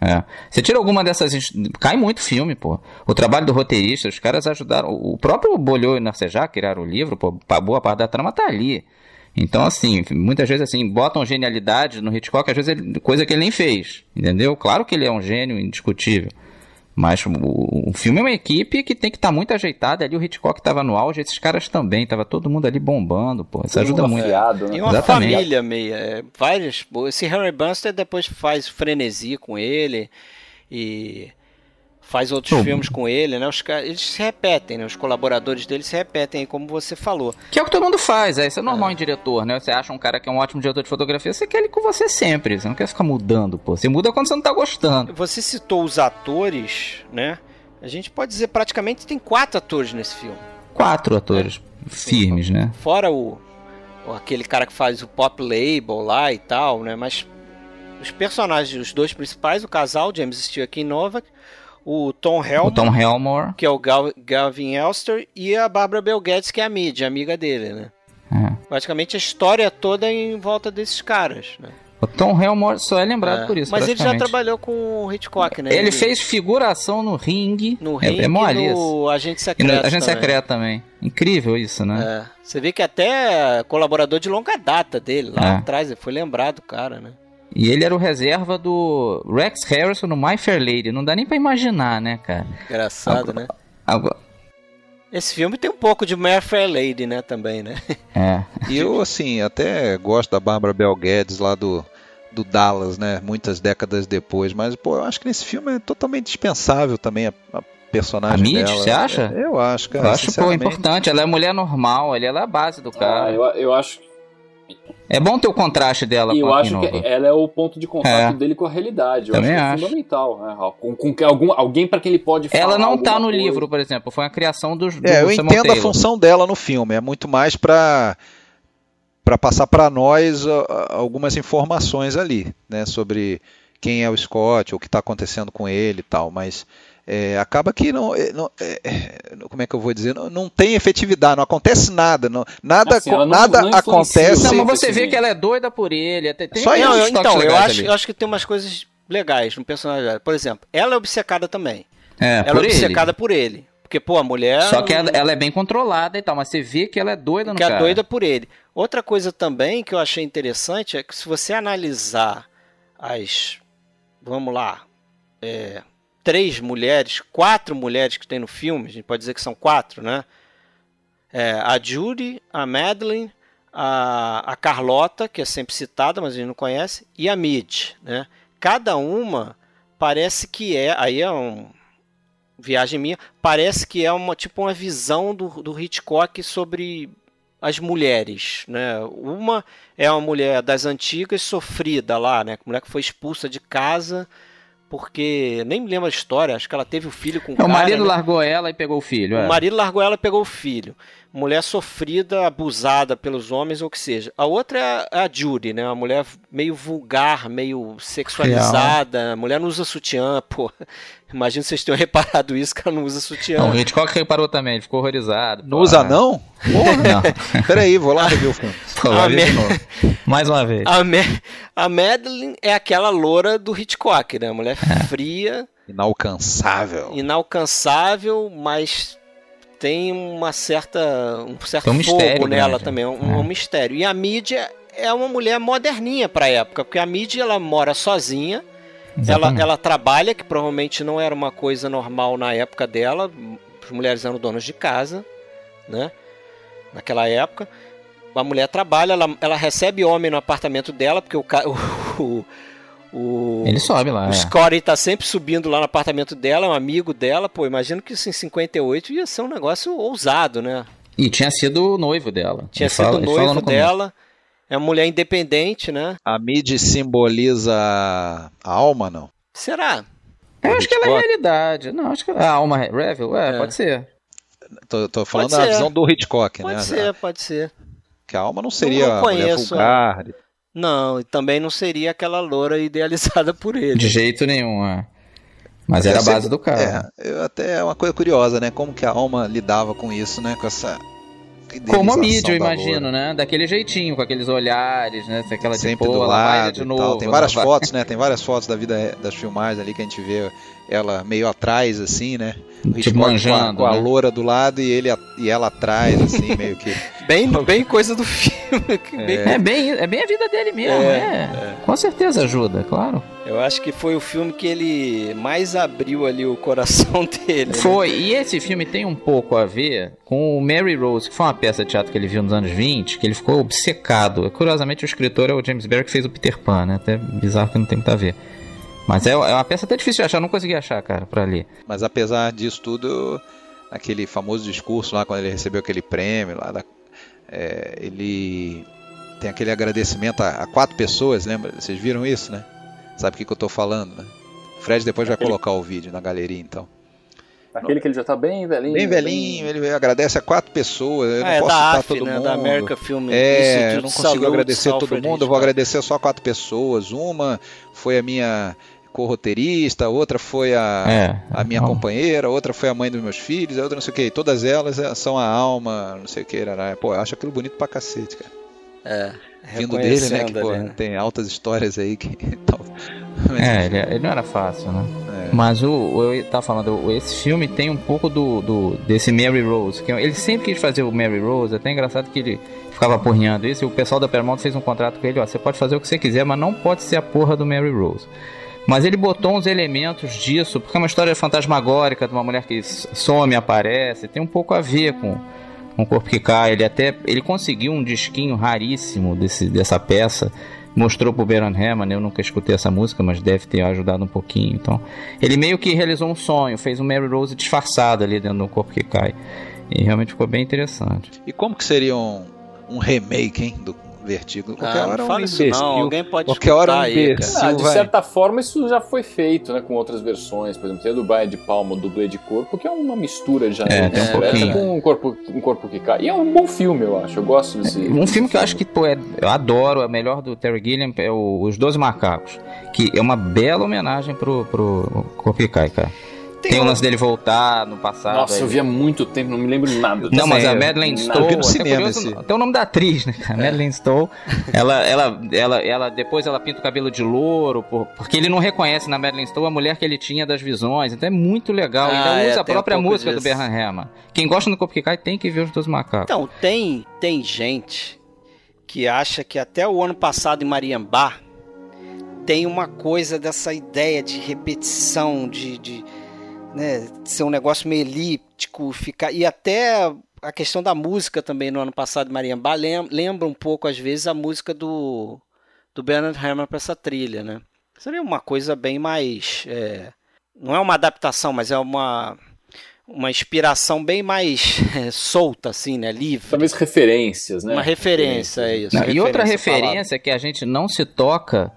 É. Você tira alguma dessas. Cai muito filme, pô. O trabalho do roteirista, os caras ajudaram. O próprio Bolhou e Narcejá criaram o livro, pô, boa parte da trama tá ali. Então, assim, muitas vezes assim, botam genialidade no Hitchcock, às vezes coisa que ele nem fez. Entendeu? Claro que ele é um gênio indiscutível. Mas o, o, filme é uma equipe que tem que estar tá muito ajeitada. Ali o Hitchcock estava no auge, esses caras também. Tava todo mundo ali bombando, pô. Isso ajuda muito. Afiado, né? E uma Exatamente. família meia. É, várias. Esse Harry Bunster depois faz frenesi com ele. E faz outros filmes com ele, né? Os, eles se repetem, né? Os colaboradores dele se repetem, como você falou. Que é o que todo mundo faz, é, isso é normal é. em diretor, né? Você acha um cara que é um ótimo diretor de fotografia, você quer ele com você sempre, você não quer ficar mudando, pô. Você muda quando você não tá gostando. Você citou os atores, né? A gente pode dizer praticamente tem quatro atores nesse filme. Quatro atores é. firmes, né? Fora o, aquele cara que faz o pop label lá e tal, né? Mas os personagens, os dois principais, o casal, James Stewart e Novak, o Tom Helmore, o Tom Helmore. que é o Gal Gavin Elster, e a Barbara Bel Geddes, que é a mídia, amiga dele, né? É. Praticamente a história toda é em volta desses caras, né? O Tom Helmore só é lembrado é. por isso. Mas ele já trabalhou com o Hitchcock, né? Ele, ele... fez figuração no ringue. No ringue é, é no Agente Secreto. E no Agente também. Secreto também. Incrível isso, né? É. Você vê que até colaborador de longa data dele, lá é. atrás, ele foi lembrado, cara, né? E ele era o reserva do Rex Harrison no My Fair Lady. Não dá nem pra imaginar, né, cara? Engraçado, agora, né? Agora... Esse filme tem um pouco de My Fair Lady, né, também, né? É. E eu, assim, até gosto da Barbara Bel Guedes lá do, do Dallas, né? Muitas décadas depois. Mas, pô, eu acho que nesse filme é totalmente dispensável também a, a personagem a Mitch, dela. você acha? É, eu acho, cara. Eu acho, pô, importante. Ela é mulher normal, ela é a base do cara. Ah, eu, eu acho é bom ter o contraste dela e com eu acho que ela é o ponto de contato é. dele com a realidade. Eu Também acho, acho. Que é fundamental. Né? Com, com que algum, alguém para quem ele pode falar. Ela não tá no coisa. livro, por exemplo. Foi a criação dos. Do é, eu entendo Taylor. a função dela no filme. É muito mais para para passar para nós algumas informações ali, né, sobre quem é o Scott, o que está acontecendo com ele e tal. Mas é, acaba que não, é, não é, é, como é que eu vou dizer, não, não tem efetividade, não acontece nada, não, nada, assim, não, nada não acontece. Não, mas você vê que ela é doida por ele, tem, Só não, eu, então, eu acho, eu acho que tem umas coisas legais no personagem. Por exemplo, ela é obcecada também. É, ela é obcecada ele. por ele. Porque, pô, a mulher. Só que ela, ela, é bem controlada e tal, mas você vê que ela é doida no que cara. Que é doida por ele. Outra coisa também que eu achei interessante é que se você analisar as. Vamos lá. É, três mulheres, quatro mulheres que tem no filme, a gente pode dizer que são quatro, né? É, a Judy, a Madeline, a, a Carlota, que é sempre citada, mas a gente não conhece, e a Mid, né? Cada uma parece que é, aí é um viagem minha, parece que é uma tipo uma visão do, do Hitchcock sobre as mulheres, né? Uma é uma mulher das antigas, sofrida lá, né? Mulher que foi expulsa de casa, porque nem me lembro a história, acho que ela teve o filho com o cara. O marido né? largou ela e pegou o filho. É. O marido largou ela e pegou o filho. Mulher sofrida, abusada pelos homens ou o que seja. A outra é a Judy, né? Uma mulher meio vulgar, meio sexualizada. Real. A mulher não usa sutiã, pô. Imagino que vocês tenham reparado isso, que ela não usa sutiã. Não, o Hitchcock reparou também, ele ficou horrorizado. Não usa não? Porra, não. Peraí, vou lá rever o filme. Pô, Me... Mais uma vez. A, Me... a Madeline é aquela loura do Hitchcock, né? Mulher é. fria. Inalcançável. Inalcançável, mas tem uma certa um certo um fogo nela também, um, é. um, mistério. E a mídia é uma mulher moderninha para a época, porque a Mid ela mora sozinha, ela, ela trabalha, que provavelmente não era uma coisa normal na época dela, as mulheres eram donas de casa, né? Naquela época. A mulher trabalha, ela, ela recebe homem no apartamento dela, porque o, o, o, Ele sobe lá. O é. Scotty tá sempre subindo lá no apartamento dela, é um amigo dela. Pô, imagino que isso em 58 ia ser um negócio ousado, né? E tinha sido noivo dela. Tinha sido fala, noivo dela. É uma mulher independente, né? A mid simboliza a alma, não? Será? Eu acho que ela é a realidade. Não, acho que a alma Revel, é, é, pode ser. Tô, tô falando da visão do Hitchcock, pode né? Pode ser, pode ser. Que a alma não seria não, não conheço, vulgar. Não, e também não seria aquela loura idealizada por ele. De jeito nenhum, é. Mas era a base do cara. É, até é uma coisa curiosa, né? Como que a alma lidava com isso, né? Com essa. Como a mídia, eu imagino, né? Daquele jeitinho, com aqueles olhares, né? Aquela Sempre tipo, do lado de novo. Tem várias fotos, né? Tem várias fotos da vida das filmagens ali que a gente vê ela meio atrás, assim, né? O tipo manjando, com a, com a né? loura do lado e, ele, e ela atrás, assim, meio que. bem, bem coisa do filme. Bem... É. bem, é bem a vida dele mesmo, é, é. é. Com certeza ajuda, claro. Eu acho que foi o filme que ele mais abriu ali o coração dele. Né? Foi, né? e esse filme tem um pouco a ver com o Mary Rose, que foi uma peça de teatro que ele viu nos anos 20, que ele ficou obcecado. Curiosamente, o escritor é o James Barry que fez o Peter Pan, né? Até bizarro que não tem muito a ver. Mas é, é uma peça até difícil de achar, não consegui achar, cara, pra ler. Mas apesar disso tudo, aquele famoso discurso lá, quando ele recebeu aquele prêmio lá, da, é, ele tem aquele agradecimento a, a, quatro pessoas, lembra? Vocês viram isso, né? Sabe o que, que eu tô falando, né? O Fred depois vai colocar o vídeo na galeria, então. Aquele que ele já tá bem velhinho. Bem velhinho, ele agradece a quatro pessoas. Eu ah, não é posso citar AF, todo né? mundo. Da América Film É, eu não consigo Salute, agradecer todo mundo, eu vou agradecer só quatro pessoas. Uma foi a minha co-roteirista, outra foi a, é, a minha companheira, outra foi a mãe dos meus filhos, a outra não sei o que. Todas elas é, são a alma, não sei o que. Pô, eu acho aquilo bonito pra cacete, cara. É. Vindo dele, né? Que, pô, né? tem altas histórias aí que. é, ele, ele, não era fácil, né? É. Mas o, eu tava falando, esse filme tem um pouco do, do desse Mary Rose. Que ele sempre quis fazer o Mary Rose, até engraçado que ele ficava porrinhando isso. E o pessoal da Paramount fez um contrato com ele: ó, você pode fazer o que você quiser, mas não pode ser a porra do Mary Rose. Mas ele botou uns elementos disso, porque é uma história fantasmagórica de uma mulher que some, aparece, tem um pouco a ver com um corpo que cai. Ele até ele conseguiu um disquinho raríssimo desse, dessa peça, mostrou pro Baron Hammond. Eu nunca escutei essa música, mas deve ter ajudado um pouquinho. Então, ele meio que realizou um sonho, fez um Mary Rose disfarçado ali dentro do corpo que cai. E realmente ficou bem interessante. E como que seria um, um remake, hein, do Vertigo. Qualquer ah, hora não é um imbecil. Não, alguém pode Qualquer hora é um aí, imbecil. Ah, de certa forma, isso já foi feito, né? Com outras versões. Por exemplo, tem a do Brian de Palma, dublê de corpo, que é uma mistura já é, tem um pouquinho. com um corpo, um corpo que cai. E é um bom filme, eu acho. Eu gosto desse. Um filme, filme que eu acho que pô, é, eu adoro, é melhor do Terry Gilliam, é o, Os Doze Macacos. Que é uma bela homenagem pro, pro Corpo que Cai, cara. Tem, tem o lance dele voltar no passado. Nossa, aí. eu vi há muito tempo, não me lembro nada. Não, mas a Madeleine Stowe. Eu no cinema curioso, esse. Tem o nome da atriz, né? A Madeleine Stowe. Ela, ela, ela, ela, depois ela pinta o cabelo de louro, porque ele não reconhece na Madeleine Stowe a mulher que ele tinha das visões. Então é muito legal. Ah, Ainda é, usa a própria um música disso. do Berhan Herrmann. Quem gosta do Corpo que Cai tem que ver os dois macacos. Então, tem, tem gente que acha que até o ano passado em Mariambá tem uma coisa dessa ideia de repetição, de, de né, ser um negócio meio elíptico, ficar e até a questão da música também no ano passado Mariambá lembra um pouco às vezes a música do do Bernard Herrmann para essa trilha, né? Seria uma coisa bem mais é, não é uma adaptação, mas é uma uma inspiração bem mais é, solta, assim, né? Livre. Talvez referências, né? Uma referência, é isso. Não, referência, e outra referência que a gente não se toca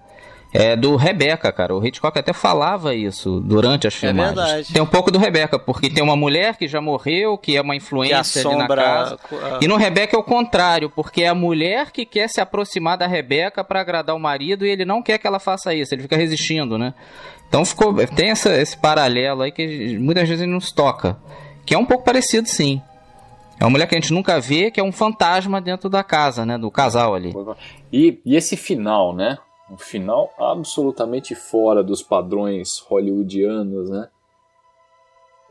é do Rebeca, cara. O Hitchcock até falava isso durante as filmagens. É verdade. Tem um pouco do Rebeca, porque tem uma mulher que já morreu, que é uma influência ali na casa. A... E no Rebeca é o contrário, porque é a mulher que quer se aproximar da Rebeca para agradar o marido e ele não quer que ela faça isso, ele fica resistindo, né? Então ficou, tem essa, esse paralelo aí que muitas vezes não se toca. Que é um pouco parecido, sim. É uma mulher que a gente nunca vê, que é um fantasma dentro da casa, né? Do casal ali. E, e esse final, né? Um final absolutamente fora dos padrões hollywoodianos, né?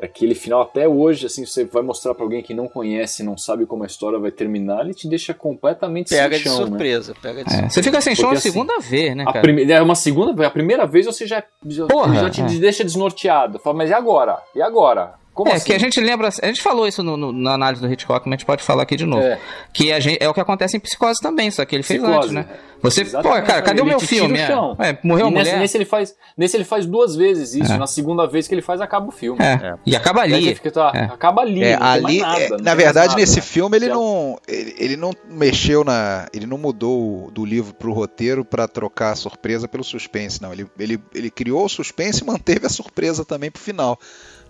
aquele final até hoje, assim, você vai mostrar para alguém que não conhece, não sabe como a história vai terminar, ele te deixa completamente pega sem chão, de surpresa, né? pega de é, surpresa. Você fica sem chão a segunda assim, vez, né, cara? A prime... É uma segunda, a primeira vez você já, já, Porra, já te é. deixa desnorteado. Fala, mas e agora? E agora? Como é, assim? que a gente lembra. A gente falou isso no, no, na análise do Hitchcock, mas a gente pode falar aqui de novo. É. Que a gente, é o que acontece em psicose também, só que ele fez psicose, antes, né? Você, Exatamente. pô, cara, cadê o meu filme? É, é, morreu a mulher. Nesse, nesse, ele faz, nesse ele faz duas vezes isso. É. Na segunda vez que ele faz, acaba o filme. É. E acaba ali. E fica, tá, Acaba ali. ali nada, na verdade, nada, nesse né? filme ele não, ele, ele, não mexeu na, ele não mudou do livro pro roteiro para trocar a surpresa pelo suspense, não. Ele, ele, ele criou o suspense e manteve a surpresa também pro final.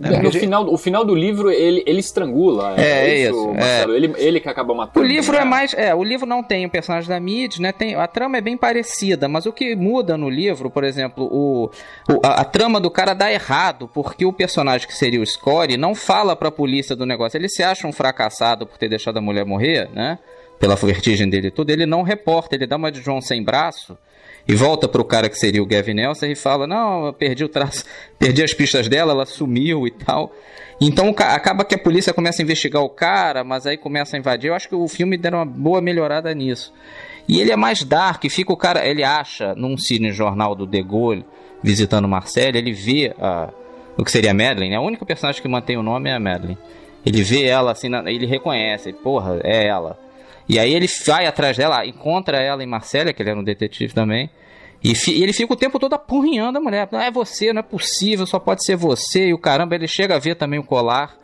É, no final, o final do livro ele, ele estrangula. É, é isso. É. Ele, ele que acaba matando. O livro né? é mais. É, o livro não tem o personagem da Mid, né? Tem, a trama é bem parecida, mas o que muda no livro, por exemplo, o, o a, a, trama do cara dá errado, porque o personagem que seria o Score não fala pra polícia do negócio. Ele se acha um fracassado por ter deixado a mulher morrer, né? Pela vertigem dele e tudo. Ele não reporta, ele dá uma de João sem braço e volta pro cara que seria o Gavin Nelson e fala: Não, eu perdi o traço, perdi as pistas dela, ela sumiu e tal. Então acaba que a polícia começa a investigar o cara, mas aí começa a invadir. Eu acho que o filme deram uma boa melhorada nisso. E ele é mais dark, fica o cara, ele acha num cine jornal do De Gaulle, visitando Marcelo, ele vê a, o que seria a Madeline, né? a única personagem que mantém o nome é a Madeline. Ele vê ela assim, ele reconhece, porra, é ela. E aí ele vai atrás dela, encontra ela em Marcélia, que ele era um detetive também. E, e, ele fica o tempo todo apurrinhando a mulher. Não é você, não é possível, só pode ser você. E o caramba, ele chega a ver também o colar.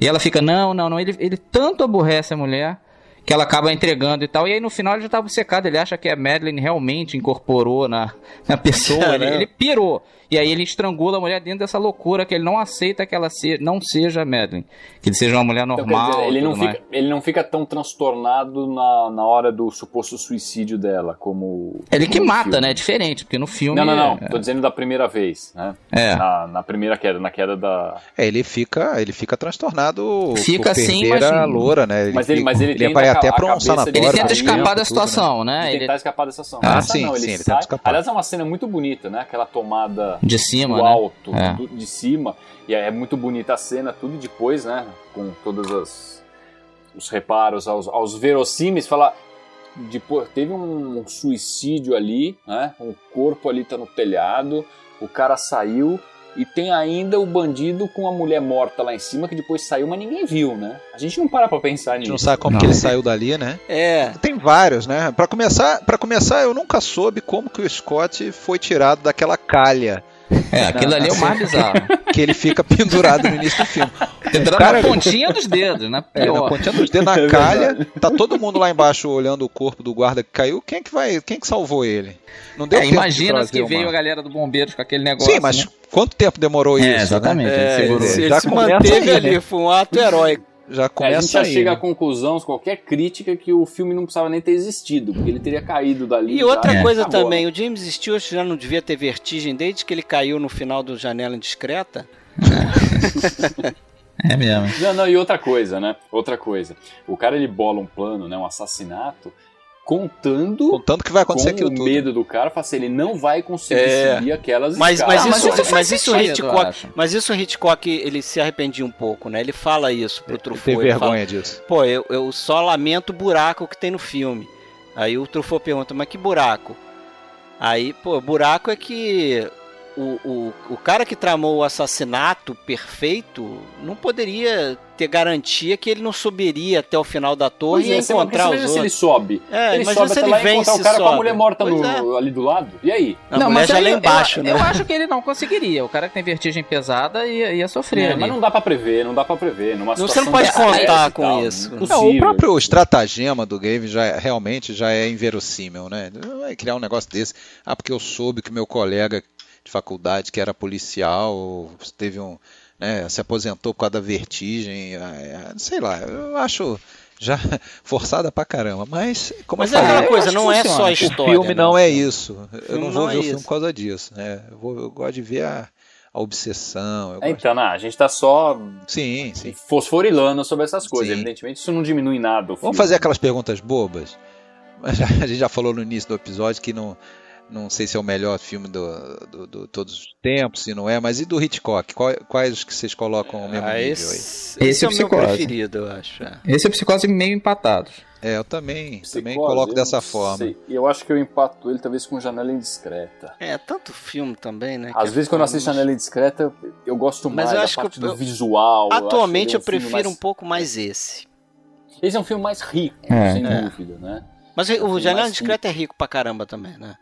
E ela fica, não, não, não. Ele, ele tanto aborrece a mulher que ela acaba entregando e tal. E aí no final ele já estava secado. Ele acha que a Madeline realmente incorporou na, na pessoa. Ele, ele pirou. E aí ele estrangula a mulher dentro dessa loucura que ele não aceita que ela se, não seja Madeline. Que ele seja uma mulher normal. Então, dizer, ele, não fica, ele não fica tão transtornado na, na hora do suposto suicídio dela, como. Ele que mata, filme. né? É diferente, porque no filme. Não, não, não. É... Tô dizendo da primeira vez, né? É. Na, na primeira queda, na queda da. É, ele fica, ele fica transtornado. Fica assim, mas. a loura, né? Ele mas ele, mas ele, ele vai até pra um sanatório. Ele tenta escapar da situação, né? Ele, ele tentar escapar dessa situação. Ah, sim, não, ele sim, ele tenta escapar. Aliás, é uma cena muito bonita, né? Aquela tomada. De cima, né? alto, é. de cima. E é muito bonita a cena, tudo depois, né? Com todos as, os reparos aos, aos verossímeis. Falar, depois, teve um suicídio ali, né? Um corpo ali tá no telhado, o cara saiu. E tem ainda o bandido com a mulher morta lá em cima que depois saiu, mas ninguém viu, né? A gente não para pra pensar nisso. A gente não sabe como não. que ele saiu dali, né? É. Tem vários, né? Para começar, para começar, eu nunca soube como que o Scott foi tirado daquela calha é, aquilo ali é o mais bizarro. Que ele fica pendurado no início do filme. Pendurado cara, na pontinha dos dedos, né? É, na pontinha dos dedos, na é calha. Tá todo mundo lá embaixo olhando o corpo do guarda que caiu. Quem é que vai. Quem é que salvou ele? Não deu é, tempo imagina de que veio uma... a galera do bombeiros com aquele negócio. Sim, mas né? quanto tempo demorou é, isso? Né? Exatamente. Né? É, ele, ele se manteve ali, né? foi um ato heróico já começa é, a gente já aí, chega né? à conclusão, qualquer crítica, que o filme não precisava nem ter existido, porque ele teria caído dali. E outra já, coisa também, o James Stewart já não devia ter vertigem desde que ele caiu no final do Janela Indiscreta. é mesmo. Não, não, e outra coisa, né? Outra coisa. O cara ele bola um plano, né? Um assassinato contando, contando que vai acontecer com o tudo. medo do cara, fala assim, ele não vai conseguir é. subir aquelas mas, mas, isso, ah, mas, mas isso, Hitchcock, mas isso Hitchcock ele se arrependia um pouco, né? Ele fala isso pro Truffaut. Tem vergonha fala, disso. Pô, eu, eu só lamento o buraco que tem no filme. Aí o Truffaut pergunta, mas que buraco? Aí, pô, buraco é que o, o, o cara que tramou o assassinato perfeito não poderia ter garantia que ele não subiria até o final da torre pois e é, encontrar os outros. se ele sobe. É, ele sobe até ele lá vence, encontrar o cara sobe. com a mulher morta no, é. ali do lado. E aí? A não, mulher já lá embaixo, eu, né? Eu acho que ele não conseguiria. O cara que tem vertigem pesada ia, ia sofrer. É, mas não dá pra prever, não dá pra prever. Numa você não pode contar com isso. Não, o próprio estratagema do Gavin já é, realmente já é inverossímil, né? Vai criar um negócio desse. Ah, porque eu soube que meu colega de faculdade que era policial, teve um, né, se aposentou por causa da vertigem, é, sei lá, eu acho já forçada pra caramba, mas como mas eu é aquela coisa, não é só a história. O filme não, não é isso. Eu não vou não ver é o filme isso. por causa disso, né? Eu, vou, eu gosto de ver a, a obsessão. eu É, gosto- então, não, a gente tá só Sim, sim. fosforilando sobre essas coisas. Sim. Evidentemente, isso não diminui nada. o filme. Vamos fazer aquelas perguntas bobas? A gente já falou no início do episódio que não, não sei se é o melhor filme do, do, do todos os tempos, se não é, mas e do Hitchcock? Quais, quais que vocês colocam no mesmo ah, nível esse, aí? Esse, esse é o meu preferido, eu acho. É. Esse é o Psicose meio empatado. É, eu também, Psicose, também coloco dessa forma. Sei. Eu acho que eu empato ele talvez com Janela Indiscreta. É, tanto filme também, né? Às vezes quando eu assisto Janela Indiscreta, eu gosto mais da parte do visual. Atualmente eu, eu prefiro mais... um pouco mais esse. Esse é um filme mais rico, é, sem é. dúvida, né? Mas é o Janela Indiscreta é rico pra caramba também, né?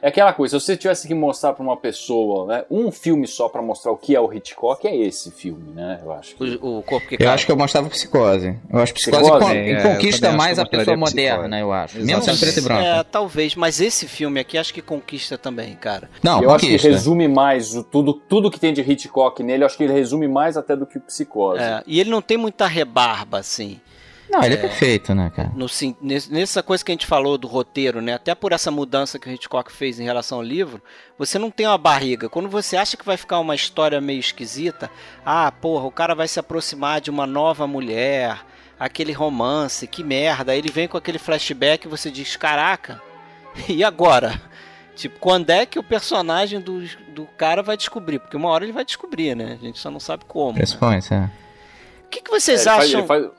É aquela coisa, se você tivesse que mostrar para uma pessoa, né, um filme só para mostrar o que é o Hitchcock, é esse filme, né? Eu acho. Que... O, o corpo que Eu acho que eu mostrava Psicose. Eu acho que Psicose, psicose é, conquista mais a pessoa moderna, eu acho. Mesmo sendo preto e branco. É, talvez, mas esse filme aqui acho que conquista também, cara. Não, eu conquista. acho que resume mais o, tudo, tudo que tem de Hitchcock nele, eu acho que ele resume mais até do que o Psicose. É, e ele não tem muita rebarba, assim. Não, ele é, é perfeito, né, cara? No, nessa coisa que a gente falou do roteiro, né? Até por essa mudança que o Hitchcock fez em relação ao livro, você não tem uma barriga. Quando você acha que vai ficar uma história meio esquisita, ah, porra, o cara vai se aproximar de uma nova mulher, aquele romance, que merda. Aí ele vem com aquele flashback e você diz, caraca, e agora? Tipo, quando é que o personagem do, do cara vai descobrir? Porque uma hora ele vai descobrir, né? A gente só não sabe como. Pressões, né? é. O que, que vocês é, acham? Faz, faz...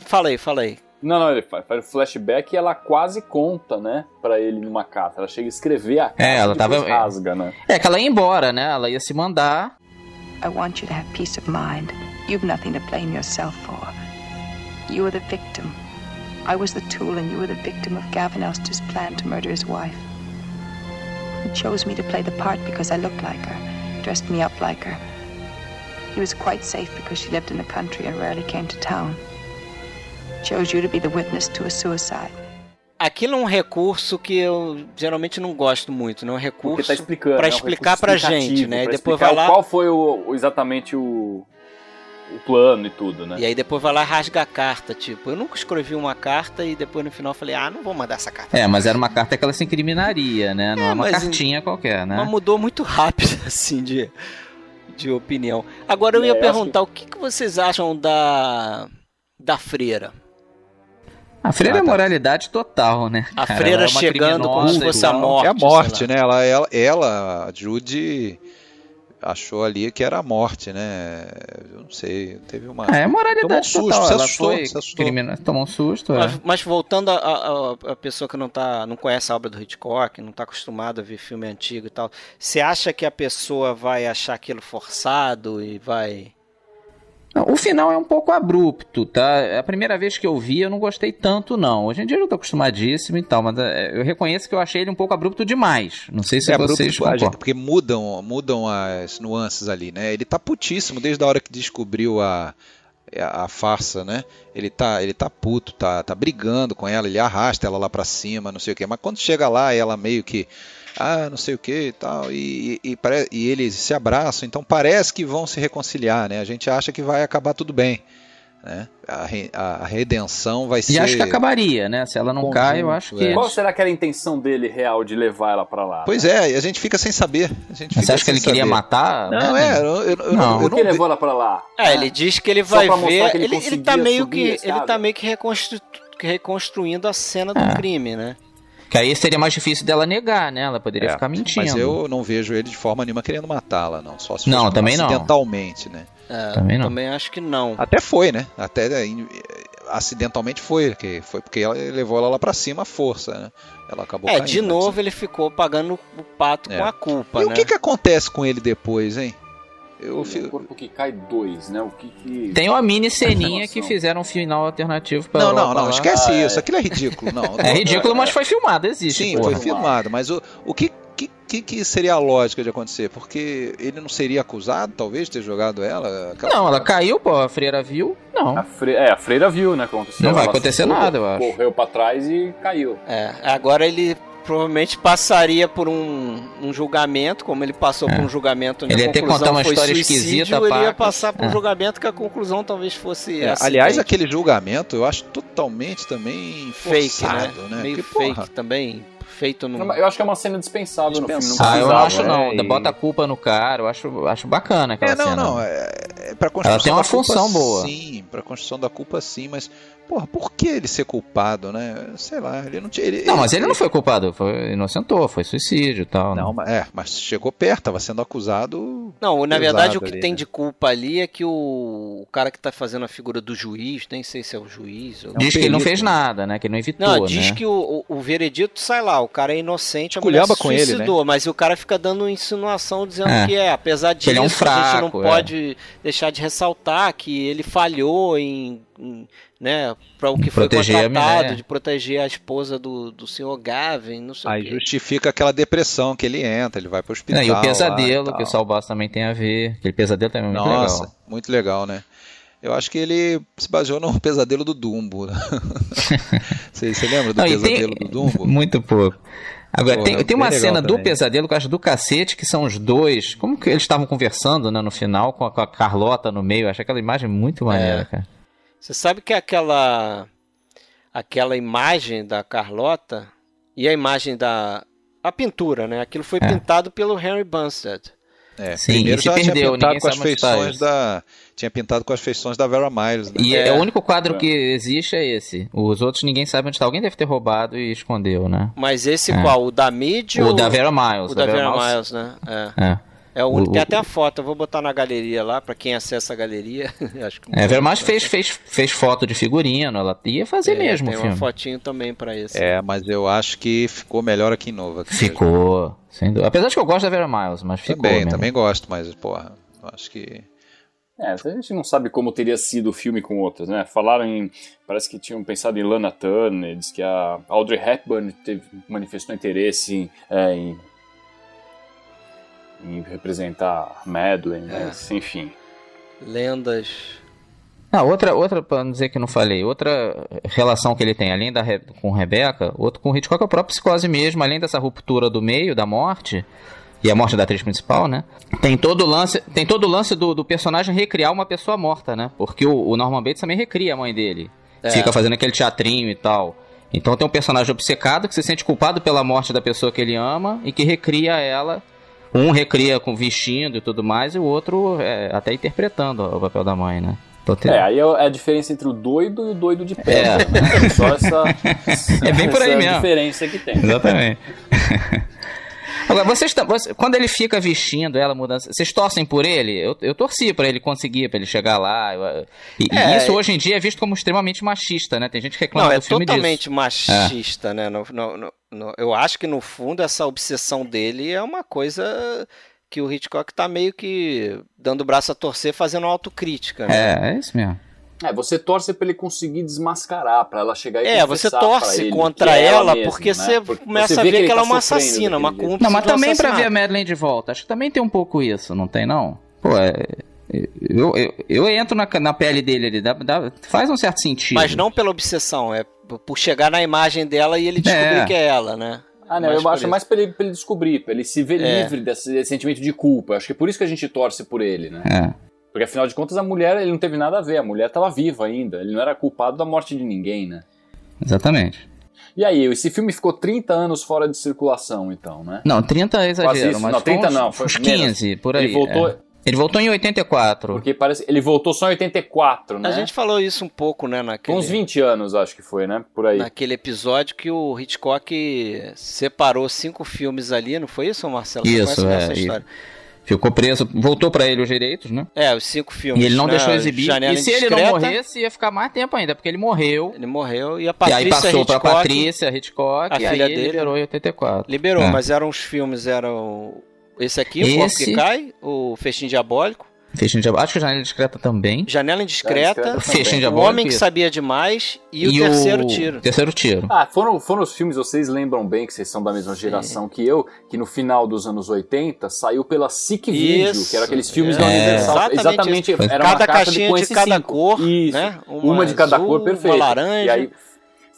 Falei, falei. Não, não, ele faz, faz o flashback e ela quase conta, né, pra ele numa carta. Ela chega a escrever a carta é, ela tava, rasga, né? É que ela ia embora, né? Ela ia se mandar. I want you to have peace of mind. You've nothing to blame yourself for. You are the victim. I was the tool and you were the victim of Gavin Elster's plan to murder his wife. He chose me to play the part because I looked like her, dressed me up like her. He was quite safe because she lived in the country and rarely came to town. Chose you to be the witness to a suicide. Aquilo é um recurso que eu geralmente não gosto muito, não é um recurso tá para é explicar pra gente, né? E depois vai lá qual foi o, exatamente o, o plano e tudo, né? E aí depois vai lá rasga a carta, tipo, eu nunca escrevi uma carta e depois no final falei, ah, não vou mandar essa carta. É, mas era uma carta que ela se incriminaria, né? Não é, é uma cartinha qualquer, né? Mas mudou muito rápido, assim, de, de opinião. Agora eu ia é, perguntar, que... o que, que vocês acham da, da freira? A freira é moralidade total, né? A cara? freira é chegando como se fosse a morte. É a morte, né? Ela, ela, ela, a Judy achou ali que era a morte, né? Eu não sei, teve uma. É, é moralidade tomou um susto, total. Se assustou, se assustou. Crimina... Tomou um susto. Mas, é. mas voltando a, a, a, pessoa que não tá, não conhece a obra do Hitchcock, não está acostumada a ver filme antigo e tal, você acha que a pessoa vai achar aquilo forçado e vai o final é um pouco abrupto, tá? A primeira vez que eu vi, eu não gostei tanto, não. Hoje em dia eu tô acostumadíssimo e tal, mas é, eu reconheço que eu achei ele um pouco abrupto demais. Não sei se é vocês abrupto, porque mudam, mudam as nuances ali, né? Ele tá putíssimo desde a hora que descobriu a, a, a farsa, né? Ele tá, ele tá puto, tá, tá brigando com ela, ele arrasta ela lá para cima, não sei o quê. Mas quando chega lá, ela meio que ah, não sei o que e tal, e, e, e, eles se abraçam, então parece que vão se reconciliar, né? A gente acha que vai acabar tudo bem. Né? A, re, a redenção vai ser. E acho que acabaria, né? Se ela não Conjunto, cai, eu acho que. É. Qual será que era a intenção dele real de levar ela para lá? Pois é, e a gente fica sem saber. A gente Você acha que ele saber. queria matar? Não, é. Eu, eu, eu, não. Por que levou ela para lá? É, ele diz que ele vai ver. Ele, ele, ele tá meio que. Ele tá meio que reconstru... reconstruindo a cena do é. crime, né? Que aí seria mais difícil dela negar, né? Ela poderia é, ficar mentindo. Mas eu não vejo ele de forma nenhuma querendo matá-la, não. Só se não, também acidentalmente, não. né? É, também não. Também acho que não. Até foi, né? Até é, acidentalmente foi, que foi porque ela levou ela lá para cima à força, né? Ela acabou É, caindo, de novo ele ficou pagando o pato é. com a culpa, e né? o que que acontece com ele depois, hein? Eu fico... O corpo que cai dois, né? O que, que... Tem uma mini ceninha que fizeram um final alternativo para Não, não, não, lá. esquece ah, isso. Aquilo é ridículo. Não, é ridículo, mas foi filmado, existe. Sim, porra. foi filmado. Mas o, o que, que, que, seria a lógica de acontecer? Porque ele não seria acusado, talvez, de ter jogado ela? Aquela... Não, ela caiu, pô, a freira viu. Não. A fre... É, a freira viu, né? Aconteceu. Não vai acontecer nada, eu acho. Correu pra trás e caiu. É, agora ele provavelmente passaria por um, um julgamento, como ele passou é. por um julgamento onde ele ia ter contar uma história esquisita. Ele ia passar por um é. julgamento que a conclusão talvez fosse é, Aliás, aquele julgamento eu acho totalmente também fake, né? né? Meio fake porra. também. Feito no... Eu acho que é uma cena dispensável, dispensável. no filme. Não ah, eu não acho não. É, Bota a culpa no cara, eu acho, acho bacana aquela é, não, cena. Não, é, é pra construção Ela tem uma função culpa, boa. Sim, pra construção da culpa sim, mas porra, por que ele ser culpado, né? Sei lá, ele não tinha. Ele, não, mas ele, ele não foi culpado, foi inocentou, foi suicídio e tal. Não, né? é, mas chegou perto, tava sendo acusado. Não, na verdade o que ali, tem né? de culpa ali é que o, o, cara que tá fazendo a figura do juiz, nem sei se é o juiz. Ou... Diz que ele não fez nada, né? Que ele não evitou. Não, diz né? que o, o, o, veredito sai lá, o cara é inocente, a mulher se com suicidou, ele, né? mas o cara fica dando insinuação dizendo é. que é, apesar disso, ele é um fraco, a gente não é. pode deixar de ressaltar que ele falhou em, em né, para o que foi contratado, de proteger a esposa do, do senhor Gavin, não sei Aí justifica aquela depressão que ele entra, ele vai para o hospital. Não, e o pesadelo, que o Saul Bass também tem a ver, aquele pesadelo também é muito Nossa, legal. muito legal, né? Eu acho que ele se baseou no pesadelo do Dumbo. Você, você, lembra do não, pesadelo tem... do Dumbo? Muito pouco. Agora, Pô, tem, tem uma cena do pesadelo que eu acho do cacete, que são os dois. Como que eles estavam conversando né, no final com a, com a Carlota no meio? Eu acho aquela imagem muito maneira, é. cara. Você sabe que aquela aquela imagem da Carlota e a imagem da a pintura, né? Aquilo foi é. pintado pelo Henry Bunstead. É, Sim, primeiro já perdeu, tinha pintado com as feições da tinha pintado com as feições da Vera Miles. Né? E é. é. o único quadro que existe é esse. Os outros ninguém sabe onde está. Alguém deve ter roubado e escondeu, né? Mas esse é. qual? O da Mid? O ou... da Vera Miles. O da, da Vera, Vera Miles, Miles, né? É. é. É o único. Tem até a foto, eu vou botar na galeria lá, para quem acessa a galeria. Acho que é, a Vermont fez, fez, fez foto de figurino, ela ia fazer é, mesmo tem o filme. uma fotinho também para esse. É, mas eu acho que ficou melhor aqui em Nova. Ficou, sem dúvida. Apesar de que eu gosto da Vera Miles, mas ficou Também, mesmo. também gosto, mas, porra, acho que... É, a gente não sabe como teria sido o filme com outras, né? Falaram em. Parece que tinham pensado em Lana Turner, diz que a Audrey Hepburn teve, manifestou interesse em, é, em em representar Madeline, é. mas enfim. Lendas. Ah, outra, outra, para não dizer que não falei, outra relação que ele tem, além da com Rebecca, outro com Hitchcock é a própria psicose mesmo, além dessa ruptura do meio, da morte, e a morte da atriz principal, né? Tem todo o lance, tem todo o lance do, do personagem recriar uma pessoa morta, né? Porque o, o Norman Bates também recria a mãe dele. É. Fica fazendo aquele teatrinho e tal. Então tem um personagem obcecado que se sente culpado pela morte da pessoa que ele ama e que recria ela um recria com vestindo e tudo mais, e o outro é, até interpretando o papel da mãe, né? É, aí é a diferença entre o doido e o doido de pedra, é. né? Só essa, é bem por aí mesmo. diferença que tem. Exatamente. Agora, vocês, você, quando ele fica vestindo ela mudando, vocês torcem por ele? Eu, eu torci para ele conseguir, para ele chegar lá. Eu, e, é, e, isso hoje em dia é visto como extremamente machista, né? Tem gente que reclama não, do filme disso. é totalmente machista, é. né? No, no, no, eu acho que no fundo essa obsessão dele é uma coisa que o Hitchcock tá meio que dando o braço a torcer, fazendo autocrítica, né? É, é isso mesmo. É, você torce para ele conseguir desmascarar, para ela chegar e É, você torce contra é ela, ela porque né? você porque começa você a ver que, que ela é uma assassina, uma cúmplice. Não, mas também para ver a Madeline de volta. Acho que também tem um pouco isso, não tem não? Pô, é, eu, eu, eu entro na, na pele dele ali, dá, dá, faz um certo sentido. Mas não pela obsessão, é por chegar na imagem dela e ele descobrir é. que é ela, né? Ah, não, mais eu acho mais pra ele, pra ele descobrir, pra ele se ver é. livre desse, desse, sentimento de culpa. Acho que é por isso que a gente torce por ele, né? É. Porque afinal de contas a mulher ele não teve nada a ver, a mulher estava viva ainda, ele não era culpado da morte de ninguém, né? Exatamente. E aí, esse filme ficou 30 anos fora de circulação, então, né? Não, 30 é exagero, mas não, 30 uns, não, foi uns 15, menos. por aí. Ele voltou, é. Ele voltou em 84. Porque parece. Ele voltou só em 84, né? A gente falou isso um pouco, né? Naquele, uns 20 anos, acho que foi, né? Por aí. Naquele episódio que o Hitchcock separou cinco filmes ali, não foi isso, Marcelo? Isso, é. Essa história? Ficou preso, voltou para ele os direitos, né? É, os cinco filmes. E ele não né? deixou exibir. Janela e se ele não morresse, ia ficar mais tempo ainda, porque ele morreu. Ele morreu e a Patrícia E aí passou pra Patrícia Hitchcock, a e filha aí dele liberou em 84. Liberou, é. mas eram os filmes, eram... Esse aqui, o Corpo que Cai, o Festim Diabólico, Fechinho Diabólico. Acho que Janela Indiscreta também. Janela Indiscreta. O Fechinho Diabólico. O Homem que Sabia Demais e, e o Terceiro Tiro. Terceiro Tiro. Ah, foram, foram os filmes, vocês lembram bem, que vocês são da mesma geração Sim. que eu, que no final dos anos 80 saiu pela SIC Video, que eram aqueles filmes é. da Universal. Exatamente. Exatamente era cada uma caixinha de, de cada cinco. cor. Isso. Né? Uma, uma de cada azul, cor, perfeito. Uma laranja. E aí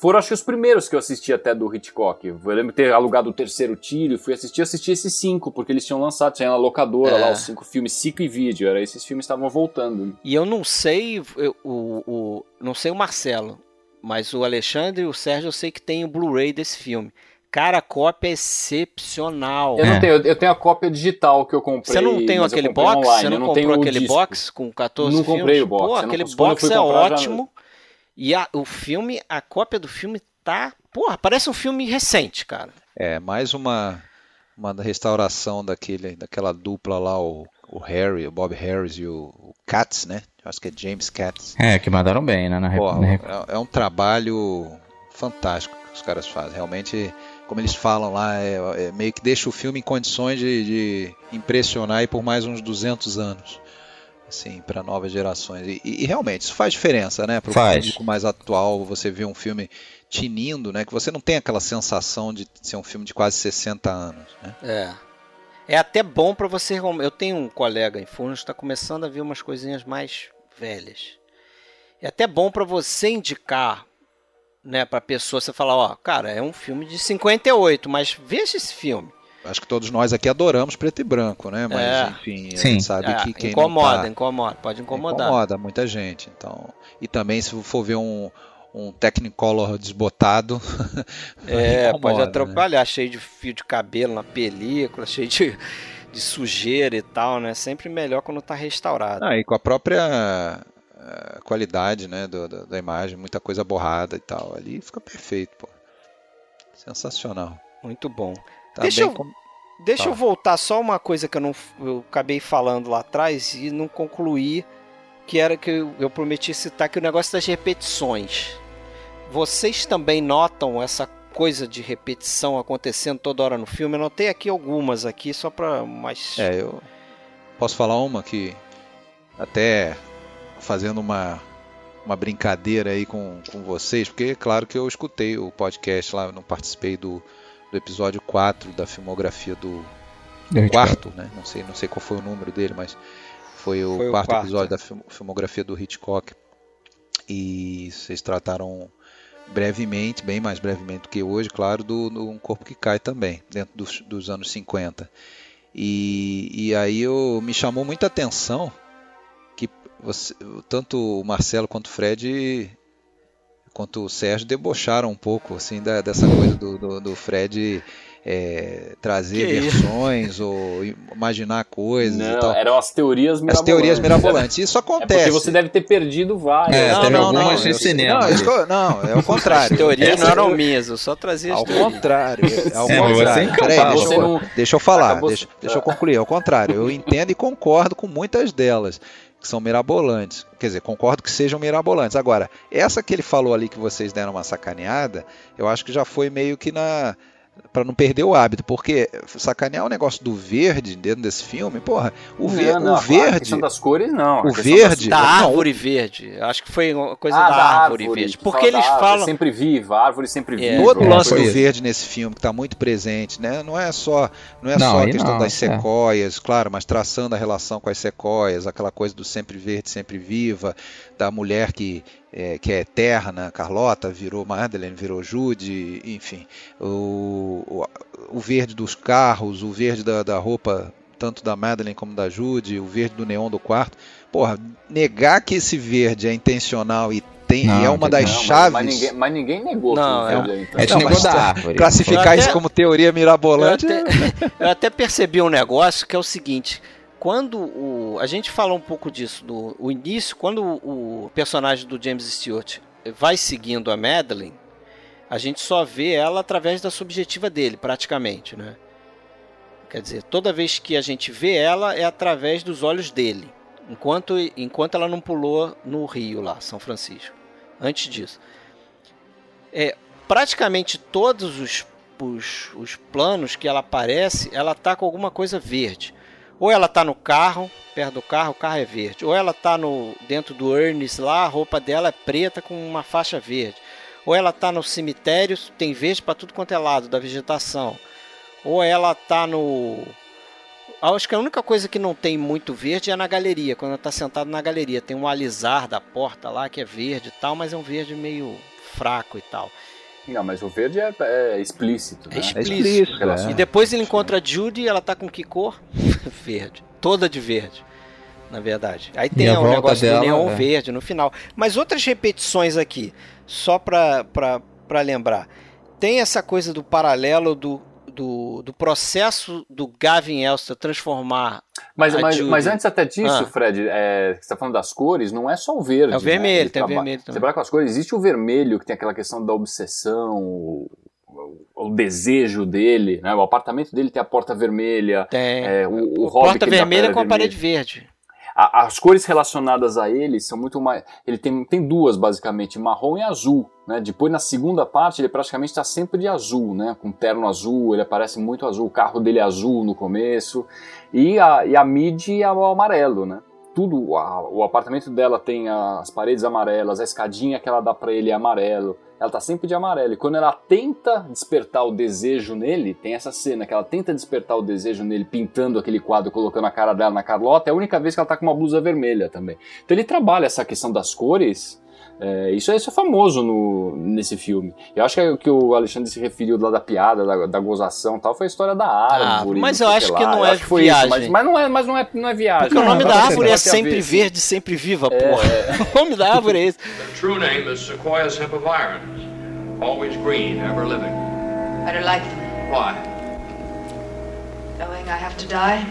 foram acho que os primeiros que eu assisti até do Hitchcock. Eu lembro de ter alugado o terceiro tiro e fui assistir, assisti esses cinco, porque eles tinham lançado, tinha na locadora é. lá os cinco filmes, cinco e vídeo, era esses filmes estavam voltando. E eu não sei eu, o, o, não sei o Marcelo, mas o Alexandre e o Sérgio eu sei que tem o Blu-ray desse filme. Cara, a cópia é excepcional. Eu não tenho, eu tenho a cópia digital que eu comprei. Você não tem aquele box? Online, você não, não comprou aquele disco. box com 14 Não filmes? comprei o box. Pô, aquele box é ótimo. Já... E a, o filme, a cópia do filme tá. Porra, parece um filme recente, cara. É, mais uma, uma restauração daquele, daquela dupla lá, o, o Harry, o Bob Harris e o, o Katz, né? Acho que é James Katz. É, que mandaram bem, né? Na Porra, é, é um trabalho fantástico que os caras fazem. Realmente como eles falam lá, é, é, meio que deixa o filme em condições de, de impressionar aí por mais uns 200 anos. Assim, para novas gerações. E, e, realmente, isso faz diferença, né? Para o público mais atual, você vê um filme tinindo, né? Que você não tem aquela sensação de ser um filme de quase 60 anos, né? É. É até bom para você. Eu tenho um colega em Furnas que está começando a ver umas coisinhas mais velhas. É até bom para você indicar né, pra pessoa, você falar, ó, cara, é um filme de 58, mas veja esse filme. Acho que todos nós aqui adoramos preto e branco, né? Mas, é. enfim, Sim. a gente sabe é, que quem incomoda, tá... incomoda, pode incomodar. Incomoda muita gente, então. E também se for ver um, um Technicolor desbotado. é, incomoda, pode né? atrapalhar, né? cheio de fio de cabelo na película, cheio de, de sujeira e tal, né? Sempre melhor quando tá restaurado. Ah, e com a própria qualidade né, do, do, da imagem, muita coisa borrada e tal. Ali fica perfeito, pô. Sensacional. Muito bom. Tá deixa eu, com... deixa eu voltar só uma coisa que eu não eu acabei falando lá atrás e não concluí, que era que eu, eu prometi citar que o negócio das repetições. Vocês também notam essa coisa de repetição acontecendo toda hora no filme? Eu notei aqui algumas aqui só para mais. É, eu posso falar uma que até fazendo uma, uma brincadeira aí com, com vocês, porque é claro que eu escutei o podcast lá, não participei do, do episódio 4 da filmografia do, quarto, né? Não sei, não sei qual foi o número dele, mas foi o, foi quarto, o quarto episódio da filmografia do Hitchcock. E vocês trataram brevemente, bem mais brevemente do que hoje, claro, do, do Um Corpo que Cai também, dentro dos, dos anos 50. E, e aí eu, me chamou muita atenção você, tanto o Marcelo quanto o Fred quanto o Sérgio debocharam um pouco assim da, dessa coisa do, do, do Fred é, trazer que versões isso? ou imaginar coisas não, e tal. Eram as teorias mirabolantes. As teorias mirabolantes. Isso acontece. É porque você deve ter perdido várias. É, não, não, não, de cinema. Não, não, é o contrário. As teorias não eram minhas, eu só trazia as Ao contrário. É ao é, contrário. Peraí, deixa, eu, deixa eu falar, deixa, deixa eu concluir. Ao contrário, eu entendo e concordo com muitas delas que são mirabolantes. Quer dizer, concordo que sejam mirabolantes. Agora, essa que ele falou ali que vocês deram uma sacaneada, eu acho que já foi meio que na para não perder o hábito, porque sacanear o negócio do verde dentro desse filme, porra, o, ver, não, o verde. A questão das cores, não. O verde. Da árvore verde. Acho que foi uma coisa ah, da, da, árvore, árvore verde. Porque eles falam. Sempre viva, a árvore sempre é. viva. Todo o lance do verde nesse filme que está muito presente, né? Não é só, não é não, só a questão não, das é. sequoias, é. claro, mas traçando a relação com as sequoias, aquela coisa do sempre verde, sempre viva, da mulher que é, que é eterna, Carlota virou Madeleine, virou Jude, enfim, o, o, o verde dos carros, o verde da, da, roupa, tanto da Madeleine como da Jude, o verde do neon do quarto. Porra, negar que esse verde é intencional e tem, não, é uma das não, chaves. Mas, ninguém, mas ninguém negou não, que é, então. é não, negou da árvore. Classificar até, isso como teoria mirabolante. Eu até, eu até percebi um negócio que é o seguinte: quando o. A gente fala um pouco disso no o início, quando o, o personagem do James Stewart vai seguindo a Madeline, a gente só vê ela através da subjetiva dele, praticamente, né? Quer dizer, toda vez que a gente vê ela é através dos olhos dele, enquanto, enquanto ela não pulou no Rio lá, São Francisco. Antes disso. É, praticamente todos os, os, os planos que ela aparece, ela tá com alguma coisa verde. Ou ela tá no carro, perto do carro, o carro é verde. Ou ela tá no dentro do Ernest lá, a roupa dela é preta com uma faixa verde. Ou ela tá no cemitério, tem verde para tudo quanto é lado da vegetação. Ou ela tá no Acho que a única coisa que não tem muito verde é na galeria, quando ela está sentado na galeria. Tem um alisar da porta lá que é verde e tal, mas é um verde meio fraco e tal. Não, mas o verde é, é explícito. Né? É explícito. É. E depois ele encontra a Judy e ela tá com que cor? verde. Toda de verde. Na verdade. Aí tem o um negócio dela, do neon é. verde no final. Mas outras repetições aqui, só pra, pra, pra lembrar. Tem essa coisa do paralelo do, do, do processo do Gavin Elster transformar. Mas, mas, mas, antes até disso, ah. Fred, é, você está falando das cores, não é só o verde. É o vermelho, né? tem o vermelho também. Você com as cores, existe o vermelho, que tem aquela questão da obsessão, o, o desejo dele, né? O apartamento dele tem a porta vermelha. Tem. É, o, o, o porta vermelha com a parede verde a, as cores relacionadas a ele são muito mais. Ele tem, tem duas, basicamente, marrom e azul. Né? Depois, na segunda parte, ele praticamente está sempre de azul, né? com terno azul, ele aparece muito azul. O carro dele é azul no começo. E a, e a mid é o amarelo, né? Tudo, a, o apartamento dela tem as paredes amarelas, a escadinha que ela dá para ele é amarelo ela tá sempre de amarelo. E quando ela tenta despertar o desejo nele, tem essa cena que ela tenta despertar o desejo nele pintando aquele quadro, colocando a cara dela na Carlota, é a única vez que ela tá com uma blusa vermelha também. Então ele trabalha essa questão das cores é, isso, é, isso é famoso no, nesse filme. Eu acho que o que o Alexandre se referiu lá da piada, da, da gozação tal, foi a história da árvore. Ah, mas eu acho que, não é que viagem. Isso, mas, mas, não é, mas não é, não é viagem. Porque o nome da árvore é sempre verde, sempre viva, é, porra. É. o nome da árvore é esse. The true name is Sequoia sempervirens. Always green, ever living. I don't like them. Why? Knowing I have to die.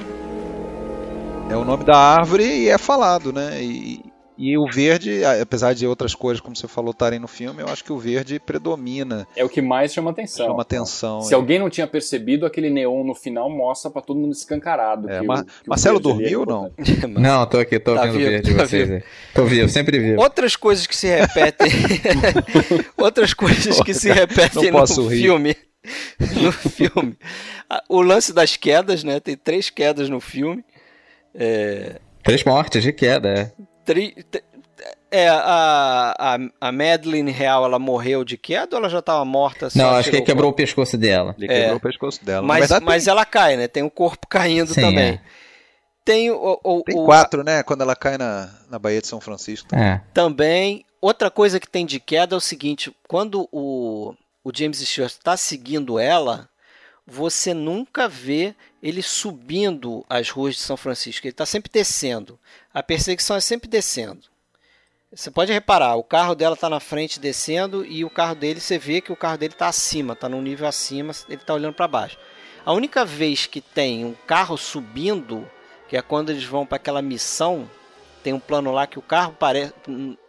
É o nome da árvore e é falado, né? E, e o verde, apesar de outras cores, como você falou, estarem no filme, eu acho que o verde predomina. É o que mais chama atenção. Chama atenção. Se é. alguém não tinha percebido, aquele neon no final mostra para todo mundo escancarado. É, o, Marcelo dormiu ou não? não, tô aqui, tô tá vendo o verde tá vocês. Vivo. Tô vivo, sempre vivo. Outras coisas que se repetem. Outras coisas que se repetem no rir. filme. No filme. O lance das quedas, né? Tem três quedas no filme. É... Três mortes de queda, é. Tri... É, a, a, a Madeline Real, ela morreu de queda ou ela já estava morta? Não, acho que ele quebrou o pescoço dela. Ele quebrou é. o pescoço dela. Mas, verdade, mas tem... ela cai, né? Tem o corpo caindo Sim, também. É. Tem o, o, Tem quatro, né? Quando ela cai na, na Baía de São Francisco. É. Também. Outra coisa que tem de queda é o seguinte: quando o, o James Stewart está seguindo ela, você nunca vê ele subindo as ruas de São Francisco. Ele está sempre descendo. A perseguição é sempre descendo. Você pode reparar, o carro dela está na frente descendo e o carro dele, você vê que o carro dele está acima, está num nível acima, ele está olhando para baixo. A única vez que tem um carro subindo, que é quando eles vão para aquela missão, tem um plano lá que o carro parece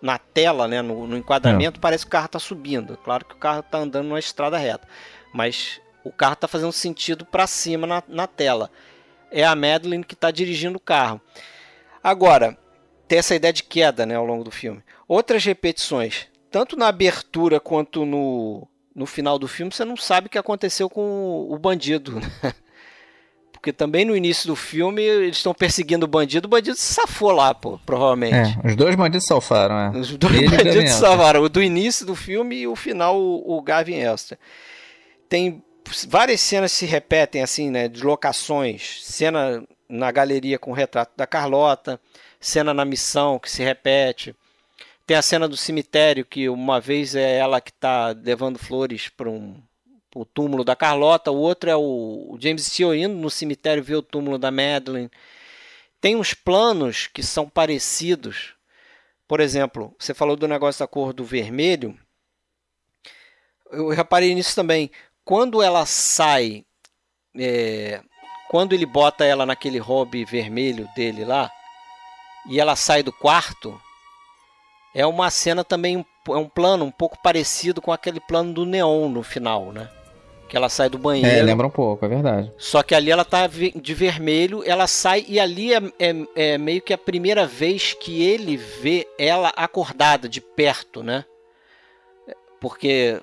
na tela, né, no, no enquadramento, é. parece que o carro está subindo. Claro que o carro está andando numa estrada reta, mas o carro está fazendo sentido para cima na, na tela. É a Madeline que está dirigindo o carro. Agora, tem essa ideia de queda né, ao longo do filme. Outras repetições, tanto na abertura quanto no, no final do filme, você não sabe o que aconteceu com o bandido. Né? Porque também no início do filme eles estão perseguindo o bandido, o bandido se safou lá, pô, provavelmente. É, os dois bandidos salvaram, é. Os dois Ele bandidos salvaram, o do início do filme e o final, o, o Gavin Elster. Tem várias cenas se repetem assim, né, de locações, cena na galeria com o retrato da Carlota, cena na missão que se repete. Tem a cena do cemitério que uma vez é ela que está levando flores para um o túmulo da Carlota, o outro é o, James Steele indo no cemitério ver o túmulo da Madeline. Tem uns planos que são parecidos. Por exemplo, você falou do negócio da cor do vermelho. Eu reparei nisso também quando ela sai, é, quando ele bota ela naquele hobby vermelho dele lá, e ela sai do quarto, é uma cena também, é um plano um pouco parecido com aquele plano do neon no final, né? Que ela sai do banheiro. É, lembra um pouco, é verdade. Só que ali ela tá de vermelho, ela sai e ali é, é, é meio que a primeira vez que ele vê ela acordada de perto, né? Porque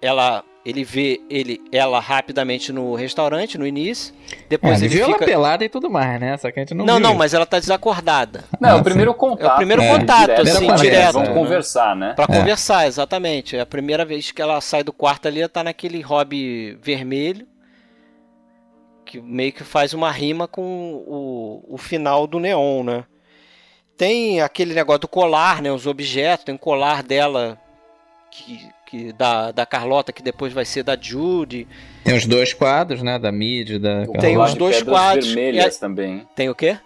ela ele vê ele, ela rapidamente no restaurante, no início. Depois é, ele, viu fica... ela pelada e tudo mais, né? Só que a gente não Não, viu. não, mas ela tá desacordada. Não, é o primeiro contato. É o primeiro é, contato, direto, assim, direto. Vamos conversar, né? Pra é. conversar, exatamente. É a primeira vez que ela sai do quarto ali, ela tá naquele hobby vermelho. Que meio que faz uma rima com o, o final do neon, né? Tem aquele negócio do colar, né? Os objetos, tem um colar dela que que da, da Carlota, que depois vai ser da Judy. Tem os dois quadros, né? Da Mid, da Tem Carlota. os dois quadros. vermelhas é... também. Tem o quê?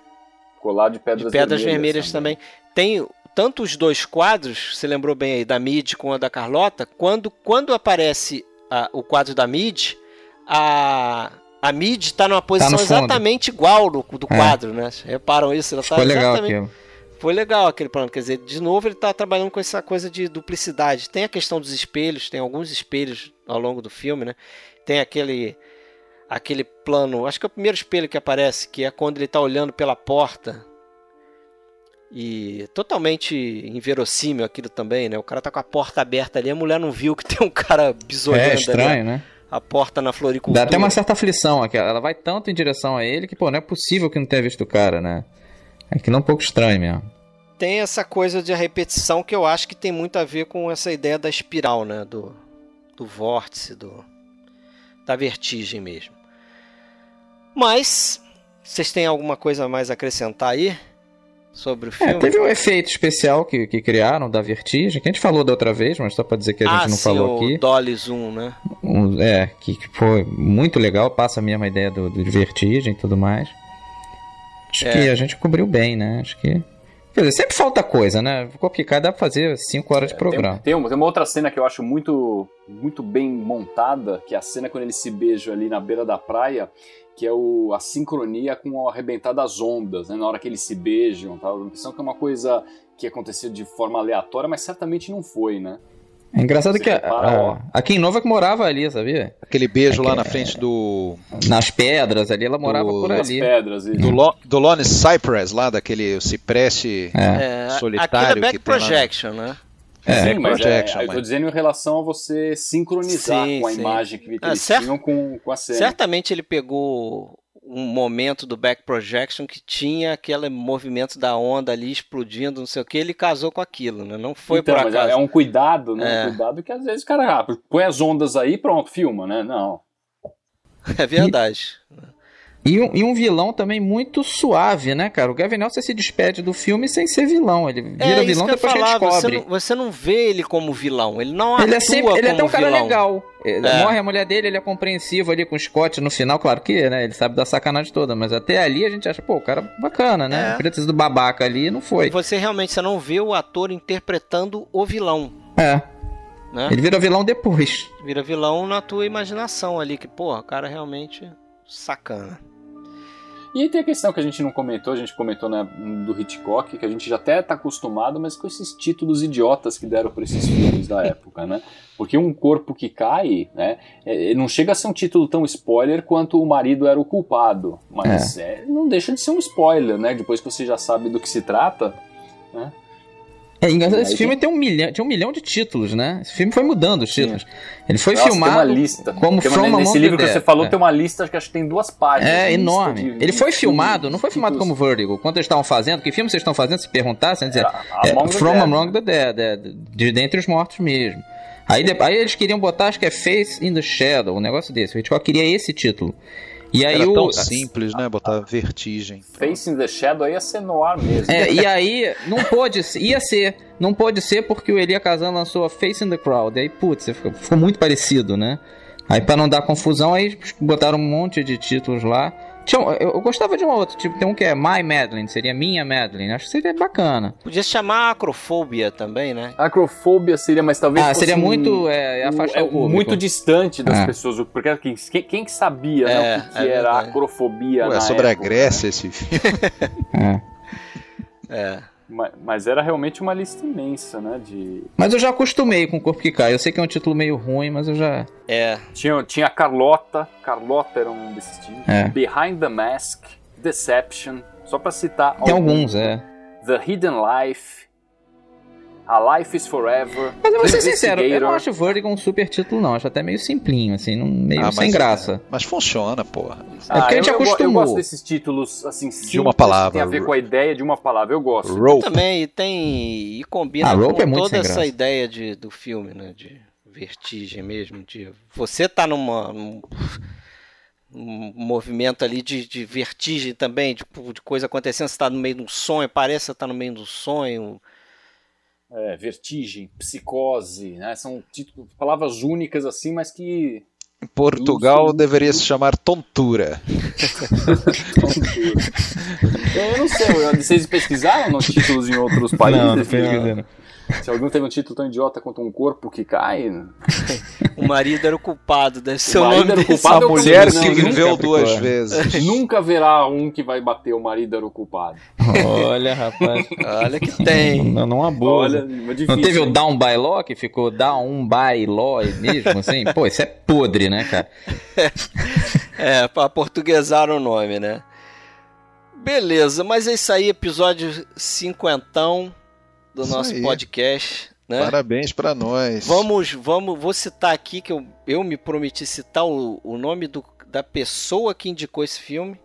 Colar de pedras, de pedras vermelhas, vermelhas também. também. Tem tanto os dois quadros, você lembrou bem aí, da Mid com a da Carlota, quando, quando aparece a, o quadro da Mid, a, a Mid tá numa posição tá exatamente igual do, do é. quadro, né? Reparam isso? Ela tá Foi legal aquilo. Foi legal aquele plano. Quer dizer, de novo ele tá trabalhando com essa coisa de duplicidade. Tem a questão dos espelhos, tem alguns espelhos ao longo do filme, né? Tem aquele aquele plano, acho que é o primeiro espelho que aparece, que é quando ele tá olhando pela porta. E totalmente inverossímil aquilo também, né? O cara tá com a porta aberta ali, a mulher não viu que tem um cara bisolhando É estranho, ali, né? A porta na floricultura. Dá até uma certa aflição aqui. Ela vai tanto em direção a ele que, pô, não é possível que não tenha visto o cara, né? É que não é um pouco estranho mesmo. Tem essa coisa de repetição que eu acho que tem muito a ver com essa ideia da espiral, né? Do, do vórtice, do, da vertigem mesmo. Mas, vocês têm alguma coisa mais a acrescentar aí? Sobre o é, filme? É, teve um efeito especial que, que criaram da vertigem, que a gente falou da outra vez, mas só para dizer que a ah, gente não sim, falou o aqui. Dolly Zoom, né? Um, é, que, que, foi muito legal, passa a mesma ideia do, do de vertigem e tudo mais. Acho é. que a gente cobriu bem, né? Acho que. Quer dizer, sempre falta coisa, né? Copicar dá pra fazer 5 horas de programa. Tem, tem, uma, tem, uma, outra cena que eu acho muito, muito bem montada, que é a cena quando eles se beijam ali na beira da praia, que é o, a sincronia com o arrebentar das ondas, né? Na hora que eles se beijam, tá? A impressão que é uma coisa que aconteceu de forma aleatória, mas certamente não foi, né? É engraçado Você que a, a, a Kim Nova que morava ali, sabia? Aquele beijo é lá na frente do. Nas pedras ali, ela morava do, por ali. Nas pedras, do, Lo, do Lone Cypress, lá daquele cipreste é. solitário. Aqui é Back Projection, né? É, sim, mas é, eu tô dizendo em relação a você sincronizar sim, com a sim. imagem que, ah, eles tinham com, com a cena. Certamente ele pegou um momento do back projection que tinha aquele movimento da onda ali explodindo, não sei o que, ele casou com aquilo, né? Não foi então, por acaso. É um cuidado, né? É. Um cuidado que às vezes o cara ah, põe as ondas aí pronto, filma, né? Não. É verdade. E... E um, e um, vilão também muito suave, né, cara? O Gavin Nelson se despede do filme sem ser vilão. Ele vira é, vilão depois que a gente descobre. Você não, você não vê ele como vilão. Ele não ele é sempre, Ele é até um cara vilão. legal. É. Morre a mulher dele, ele é compreensivo ali com o Scott no final. Claro que, né? Ele sabe da sacanagem toda. Mas até ali a gente acha, pô, o cara bacana, né? É. Podia ter sido babaca ali não foi. Você realmente você não vê o ator interpretando o vilão. É. Né? Ele vira vilão depois. Vira vilão na tua imaginação ali. Que, pô, o cara realmente sacana. E aí tem a questão que a gente não comentou, a gente comentou né, do Hitchcock, que a gente já até está acostumado, mas com esses títulos idiotas que deram para esses filmes da época, né? Porque um corpo que cai, né? É, não chega a ser um título tão spoiler quanto o marido era o culpado, mas é. É, não deixa de ser um spoiler, né? Depois que você já sabe do que se trata, né? É engraçado, esse filme tem um milhão, tinha um milhão de títulos, né? Esse filme foi mudando os títulos. Sim. Ele foi Nossa, filmado tem uma lista. como tem uma, Nesse livro que você falou é. tem uma lista que acho que tem duas páginas. É, enorme. Ele foi filmado, não foi filmado como Vertigo. Quando eles estavam fazendo, que filme vocês estão fazendo? Se perguntar, você dizer, é, From Among the Dead, é, de Dentre os Mortos mesmo. Aí, aí eles queriam botar, acho que é Face in the Shadow, um negócio desse. O Hitchcock queria esse título. E aí Era o... tão simples, né? Botar vertigem. Facing the Shadow ia ser no ar mesmo. É, e aí não pôde, ia ser, não pôde ser porque o Elia Kazan lançou a Facing the Crowd. E aí, putz, ficou, ficou muito parecido, né? Aí para não dar confusão, aí botaram um monte de títulos lá. Tinha, eu, eu, gostava de um outro, tipo, tem um que é My Madeline, seria minha Madeline. Acho que seria bacana. Podia se chamar Acrofobia também, né? Acrofobia seria, mas talvez. Ah, seria muito. É, afastar é, o muito distante das é. pessoas. Porque quem, quem que sabia né, é, o que, que é era verdade. acrofobia? Pô, é sobre época, a Grécia esse filme. é. é. Mas, era realmente uma lista imensa, né? De... Mas eu já acostumei com o Corpo que Cai. Eu sei que é um título meio ruim, mas eu já. É. Tinha, tinha Carlota. Carlota era um desses títulos. É. Behind the Mask, Deception. Só pra citar. Tem alguns, alguns é. The Hidden Life. A Life is Forever. Mas eu vou ser sincero, eu não acho Vertigo um super título, não. Acho até meio simplinho, assim, meio ah, sem graça. Mas funciona, porra. É porque a gente eu, acostumou. Eu gosto desses títulos, assim, simples, de uma palavra. Tem a ver com a ideia de uma palavra, eu gosto. Rope. também tem. E combina ah, com é toda essa ideia de, do filme, né? De vertigem mesmo. De você tá numa. Num, um movimento ali de, de vertigem também, de, de coisa acontecendo, você está no meio de um sonho, parece que você está no meio de um sonho é, vertigem, psicose, né? São títulos, palavras únicas assim, mas que em Portugal deveria se chamar tontura. tontura. Eu não sei, vocês pesquisaram nos títulos em outros países? Não, não Se alguém teve um título tão idiota quanto um corpo que cai. o marido era o culpado, deve ser o, o marido era o culpado. A mulher que viveu duas vezes. Nunca verá um que vai bater o marido era o culpado. Olha, rapaz. Olha que tem. Não, não abusa. Olha, difícil, não teve hein? o down by law que ficou down by law mesmo, assim? Pô, isso é podre, né, cara? é, pra portuguesar o nome, né? Beleza, mas é isso aí, episódio cinquentão do isso nosso aí. podcast. Né? Parabéns para nós. Vamos, vamos, vou citar aqui que eu, eu me prometi citar o, o nome do, da pessoa que indicou esse filme,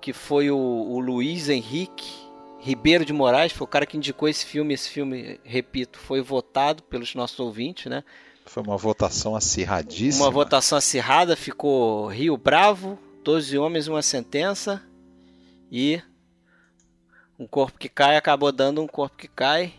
que foi o, o Luiz Henrique Ribeiro de Moraes, foi o cara que indicou esse filme. Esse filme, repito, foi votado pelos nossos ouvintes, né? Foi uma votação acirradíssima. Uma votação acirrada, ficou Rio Bravo, 12 homens, uma sentença. E um corpo que cai acabou dando um corpo que cai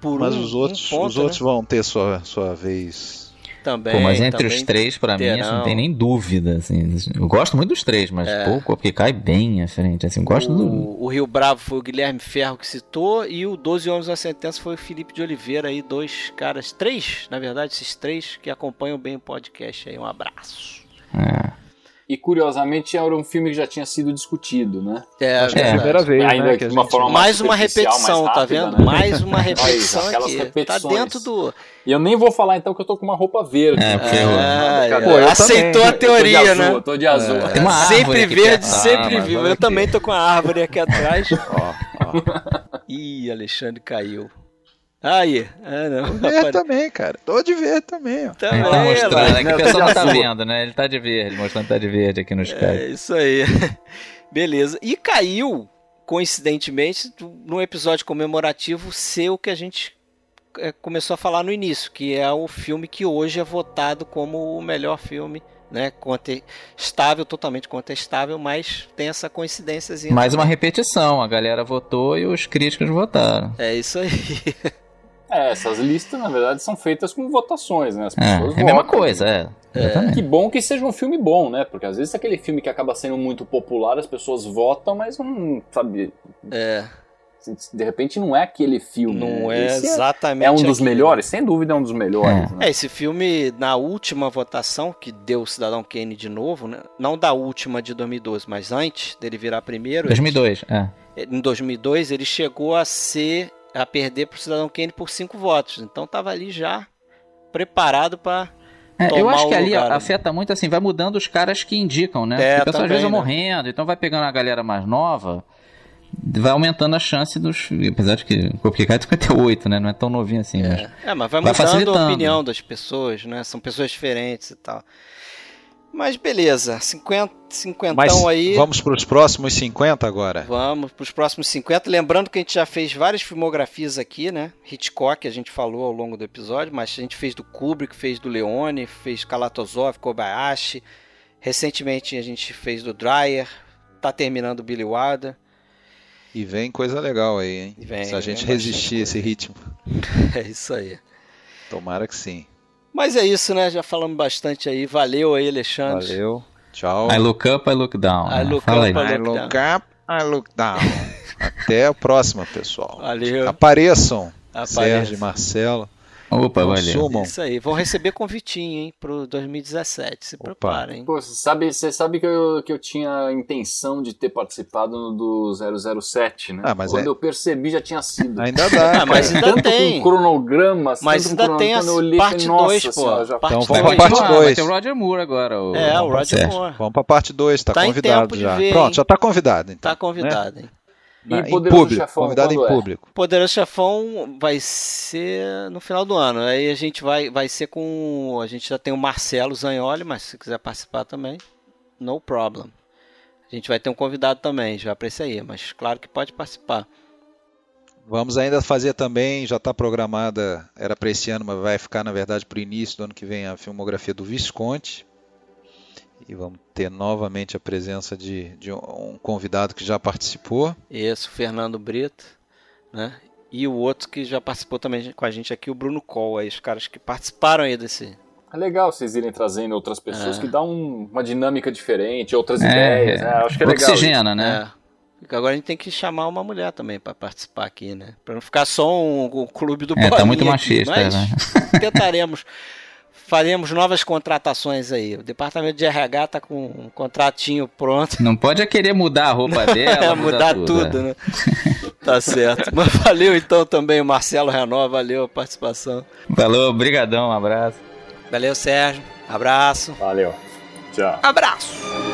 por Mas um, os outros, um ponto, os outros né? vão ter sua, sua vez. Também. Pô, mas entre os três, para mim, assim, não tem nem dúvida. Assim, eu gosto muito dos três, mas é. pô, o corpo que cai bem à frente. Assim, gosto o, do... o Rio Bravo foi o Guilherme Ferro que citou e o 12 Homens na Sentença foi o Felipe de Oliveira aí, dois caras, três, na verdade, esses três que acompanham bem o podcast aí. Um abraço. É. E curiosamente era um filme que já tinha sido discutido, né? É, Acho que é a primeira vez, Ainda né? de uma forma mais, mais uma repetição, mais tá rápida, vendo? Né? Mais uma repetição Aí, aquelas aqui. repetições. Tá dentro do. E eu nem vou falar então que eu tô com uma roupa verde. É, porque Ah, eu... Pô, eu aceitou também. a teoria, eu tô de né? azul, eu tô de azul. Tem uma árvore sempre verde, sempre Ah, vivo. mas Eu aqui. também tô com a árvore aqui atrás. Ó, ó. Ih, Alexandre caiu. Aí, ah, não. Verde Apare- também, cara. Tô de verde também, ó. Também, Ele tá mostrando, é que o pessoal não tá vendo, né? Ele tá de verde, mostrando que tá de verde aqui no Skype. É isso aí. Beleza. E caiu, coincidentemente, no episódio comemorativo ser o que a gente é, começou a falar no início, que é o filme que hoje é votado como o melhor filme, né? Contestável, totalmente contestável, mas tem essa coincidência. Mais uma repetição, a galera votou e os críticos votaram. É isso aí. É, essas listas, na verdade, são feitas com votações, né? As É, pessoas é a mesma votam. coisa, é. Exatamente. Que bom que seja um filme bom, né? Porque às vezes aquele filme que acaba sendo muito popular, as pessoas votam, mas não, sabe, É, de repente não é aquele filme. não né? é Esse exatamente. É um dos aquilo. melhores, sem dúvida é um dos melhores. É. né? É, esse filme, na última votação, que deu o Cidadão Kane de novo, né? não da última de 2012, mas antes dele virar primeiro, 2002, é. em 2002, ele chegou a ser a perder para o Cidadão Kane por cinco votos. Então estava ali já preparado para É, eu acho que ali lugar, né? afeta muito assim, vai mudando os caras que indicam, né? É, Porque às vezes né? morrendo, então vai pegando a galera mais nova, vai aumentando a chance dos. Apesar de que o cai é 58, né? Não é tão novinho assim, mas. É, é, mas vai, Vai mudando a opinião das pessoas, né? São pessoas diferentes e tal. Mas beleza, 50, 50 Mas aí. vamos para os próximos 50 agora. Vamos para os próximos 50. Lembrando que a gente já fez várias filmografias aqui, né? Hitchcock, a gente falou ao longo do episódio, mas a gente fez do Kubrick, fez do Leone, fez Kalatozov, Kobayashi. Recentemente a gente fez do Dreyer. Tá terminando o Billy Wilder. E vem coisa legal aí, hein? Vem, Se a gente resistir a esse ritmo. É isso aí. Tomara que sim. Mas é isso, né? Já falamos bastante aí. Valeu aí, Alexandre. Valeu. Tchau. I look up, I look down. I né? look Fala up, aí. I look up, I look down. Até a próxima, pessoal. Valeu. Apareçam. Apareça. Sérgio e Marcelo. Opa, valeu. Consumam. Isso aí. Vão receber convitinho, hein? Pro 2017. Se preparem. Pô, você sabe, você sabe que, eu, que eu tinha a intenção de ter participado no do 007, né? Ah, mas Quando é- eu percebi já tinha sido. Ainda dá. Ah, mas ainda tanto tem. com cronogramas, Mas tanto ainda com tem a olhei, parte falei, 2, nossa pô. senhora, já Parte Então vamos pra parte continuar, vai 2. ter o Roger Moore agora. O, É, o Roger Roger Moore. Vamos pra parte 2, tá, Tá convidado já. ver, Pronto, hein? já tá convidado. Então, Tá convidado, hein? Né? E Em Poderoso público. Chefão, convidado em é? público. Poderoso Chefão vai ser no final do ano. Aí a gente vai, vai ser com. A gente já tem o Marcelo Zagnoli, mas se quiser participar também, no problem. A gente vai ter um convidado também, já pra esse aí, mas claro que pode participar. Vamos ainda fazer também, já está programada, era para esse ano, mas vai ficar na verdade para o início do ano que vem a filmografia do Visconti. E vamos ter novamente a presença de, de um convidado que já participou. Esse, o Fernando Brito, né? E o outro que já participou também com a gente aqui, o Bruno Coll, aí, os caras que participaram aí desse. É legal vocês irem trazendo outras pessoas É. que dão um- uma dinâmica diferente, outras É, ideias. é. né? Acho que é legal. isso. Oxigena, né? É. Agora a gente tem que chamar uma mulher também para participar aqui, né? Para não ficar só um, um clube do é, tá muito machista, aqui, mas né? tentaremos faremos novas contratações aí. O departamento de RH tá com um contratinho pronto. Não pode querer mudar a roupa dela. é, mudar tudo, tudo é. né? tá certo. Mas valeu então também o Marcelo Renova, valeu a participação. Valeu, brigadão, um abraço. Valeu, Sérgio. Abraço. Valeu. Tchau. Abraço.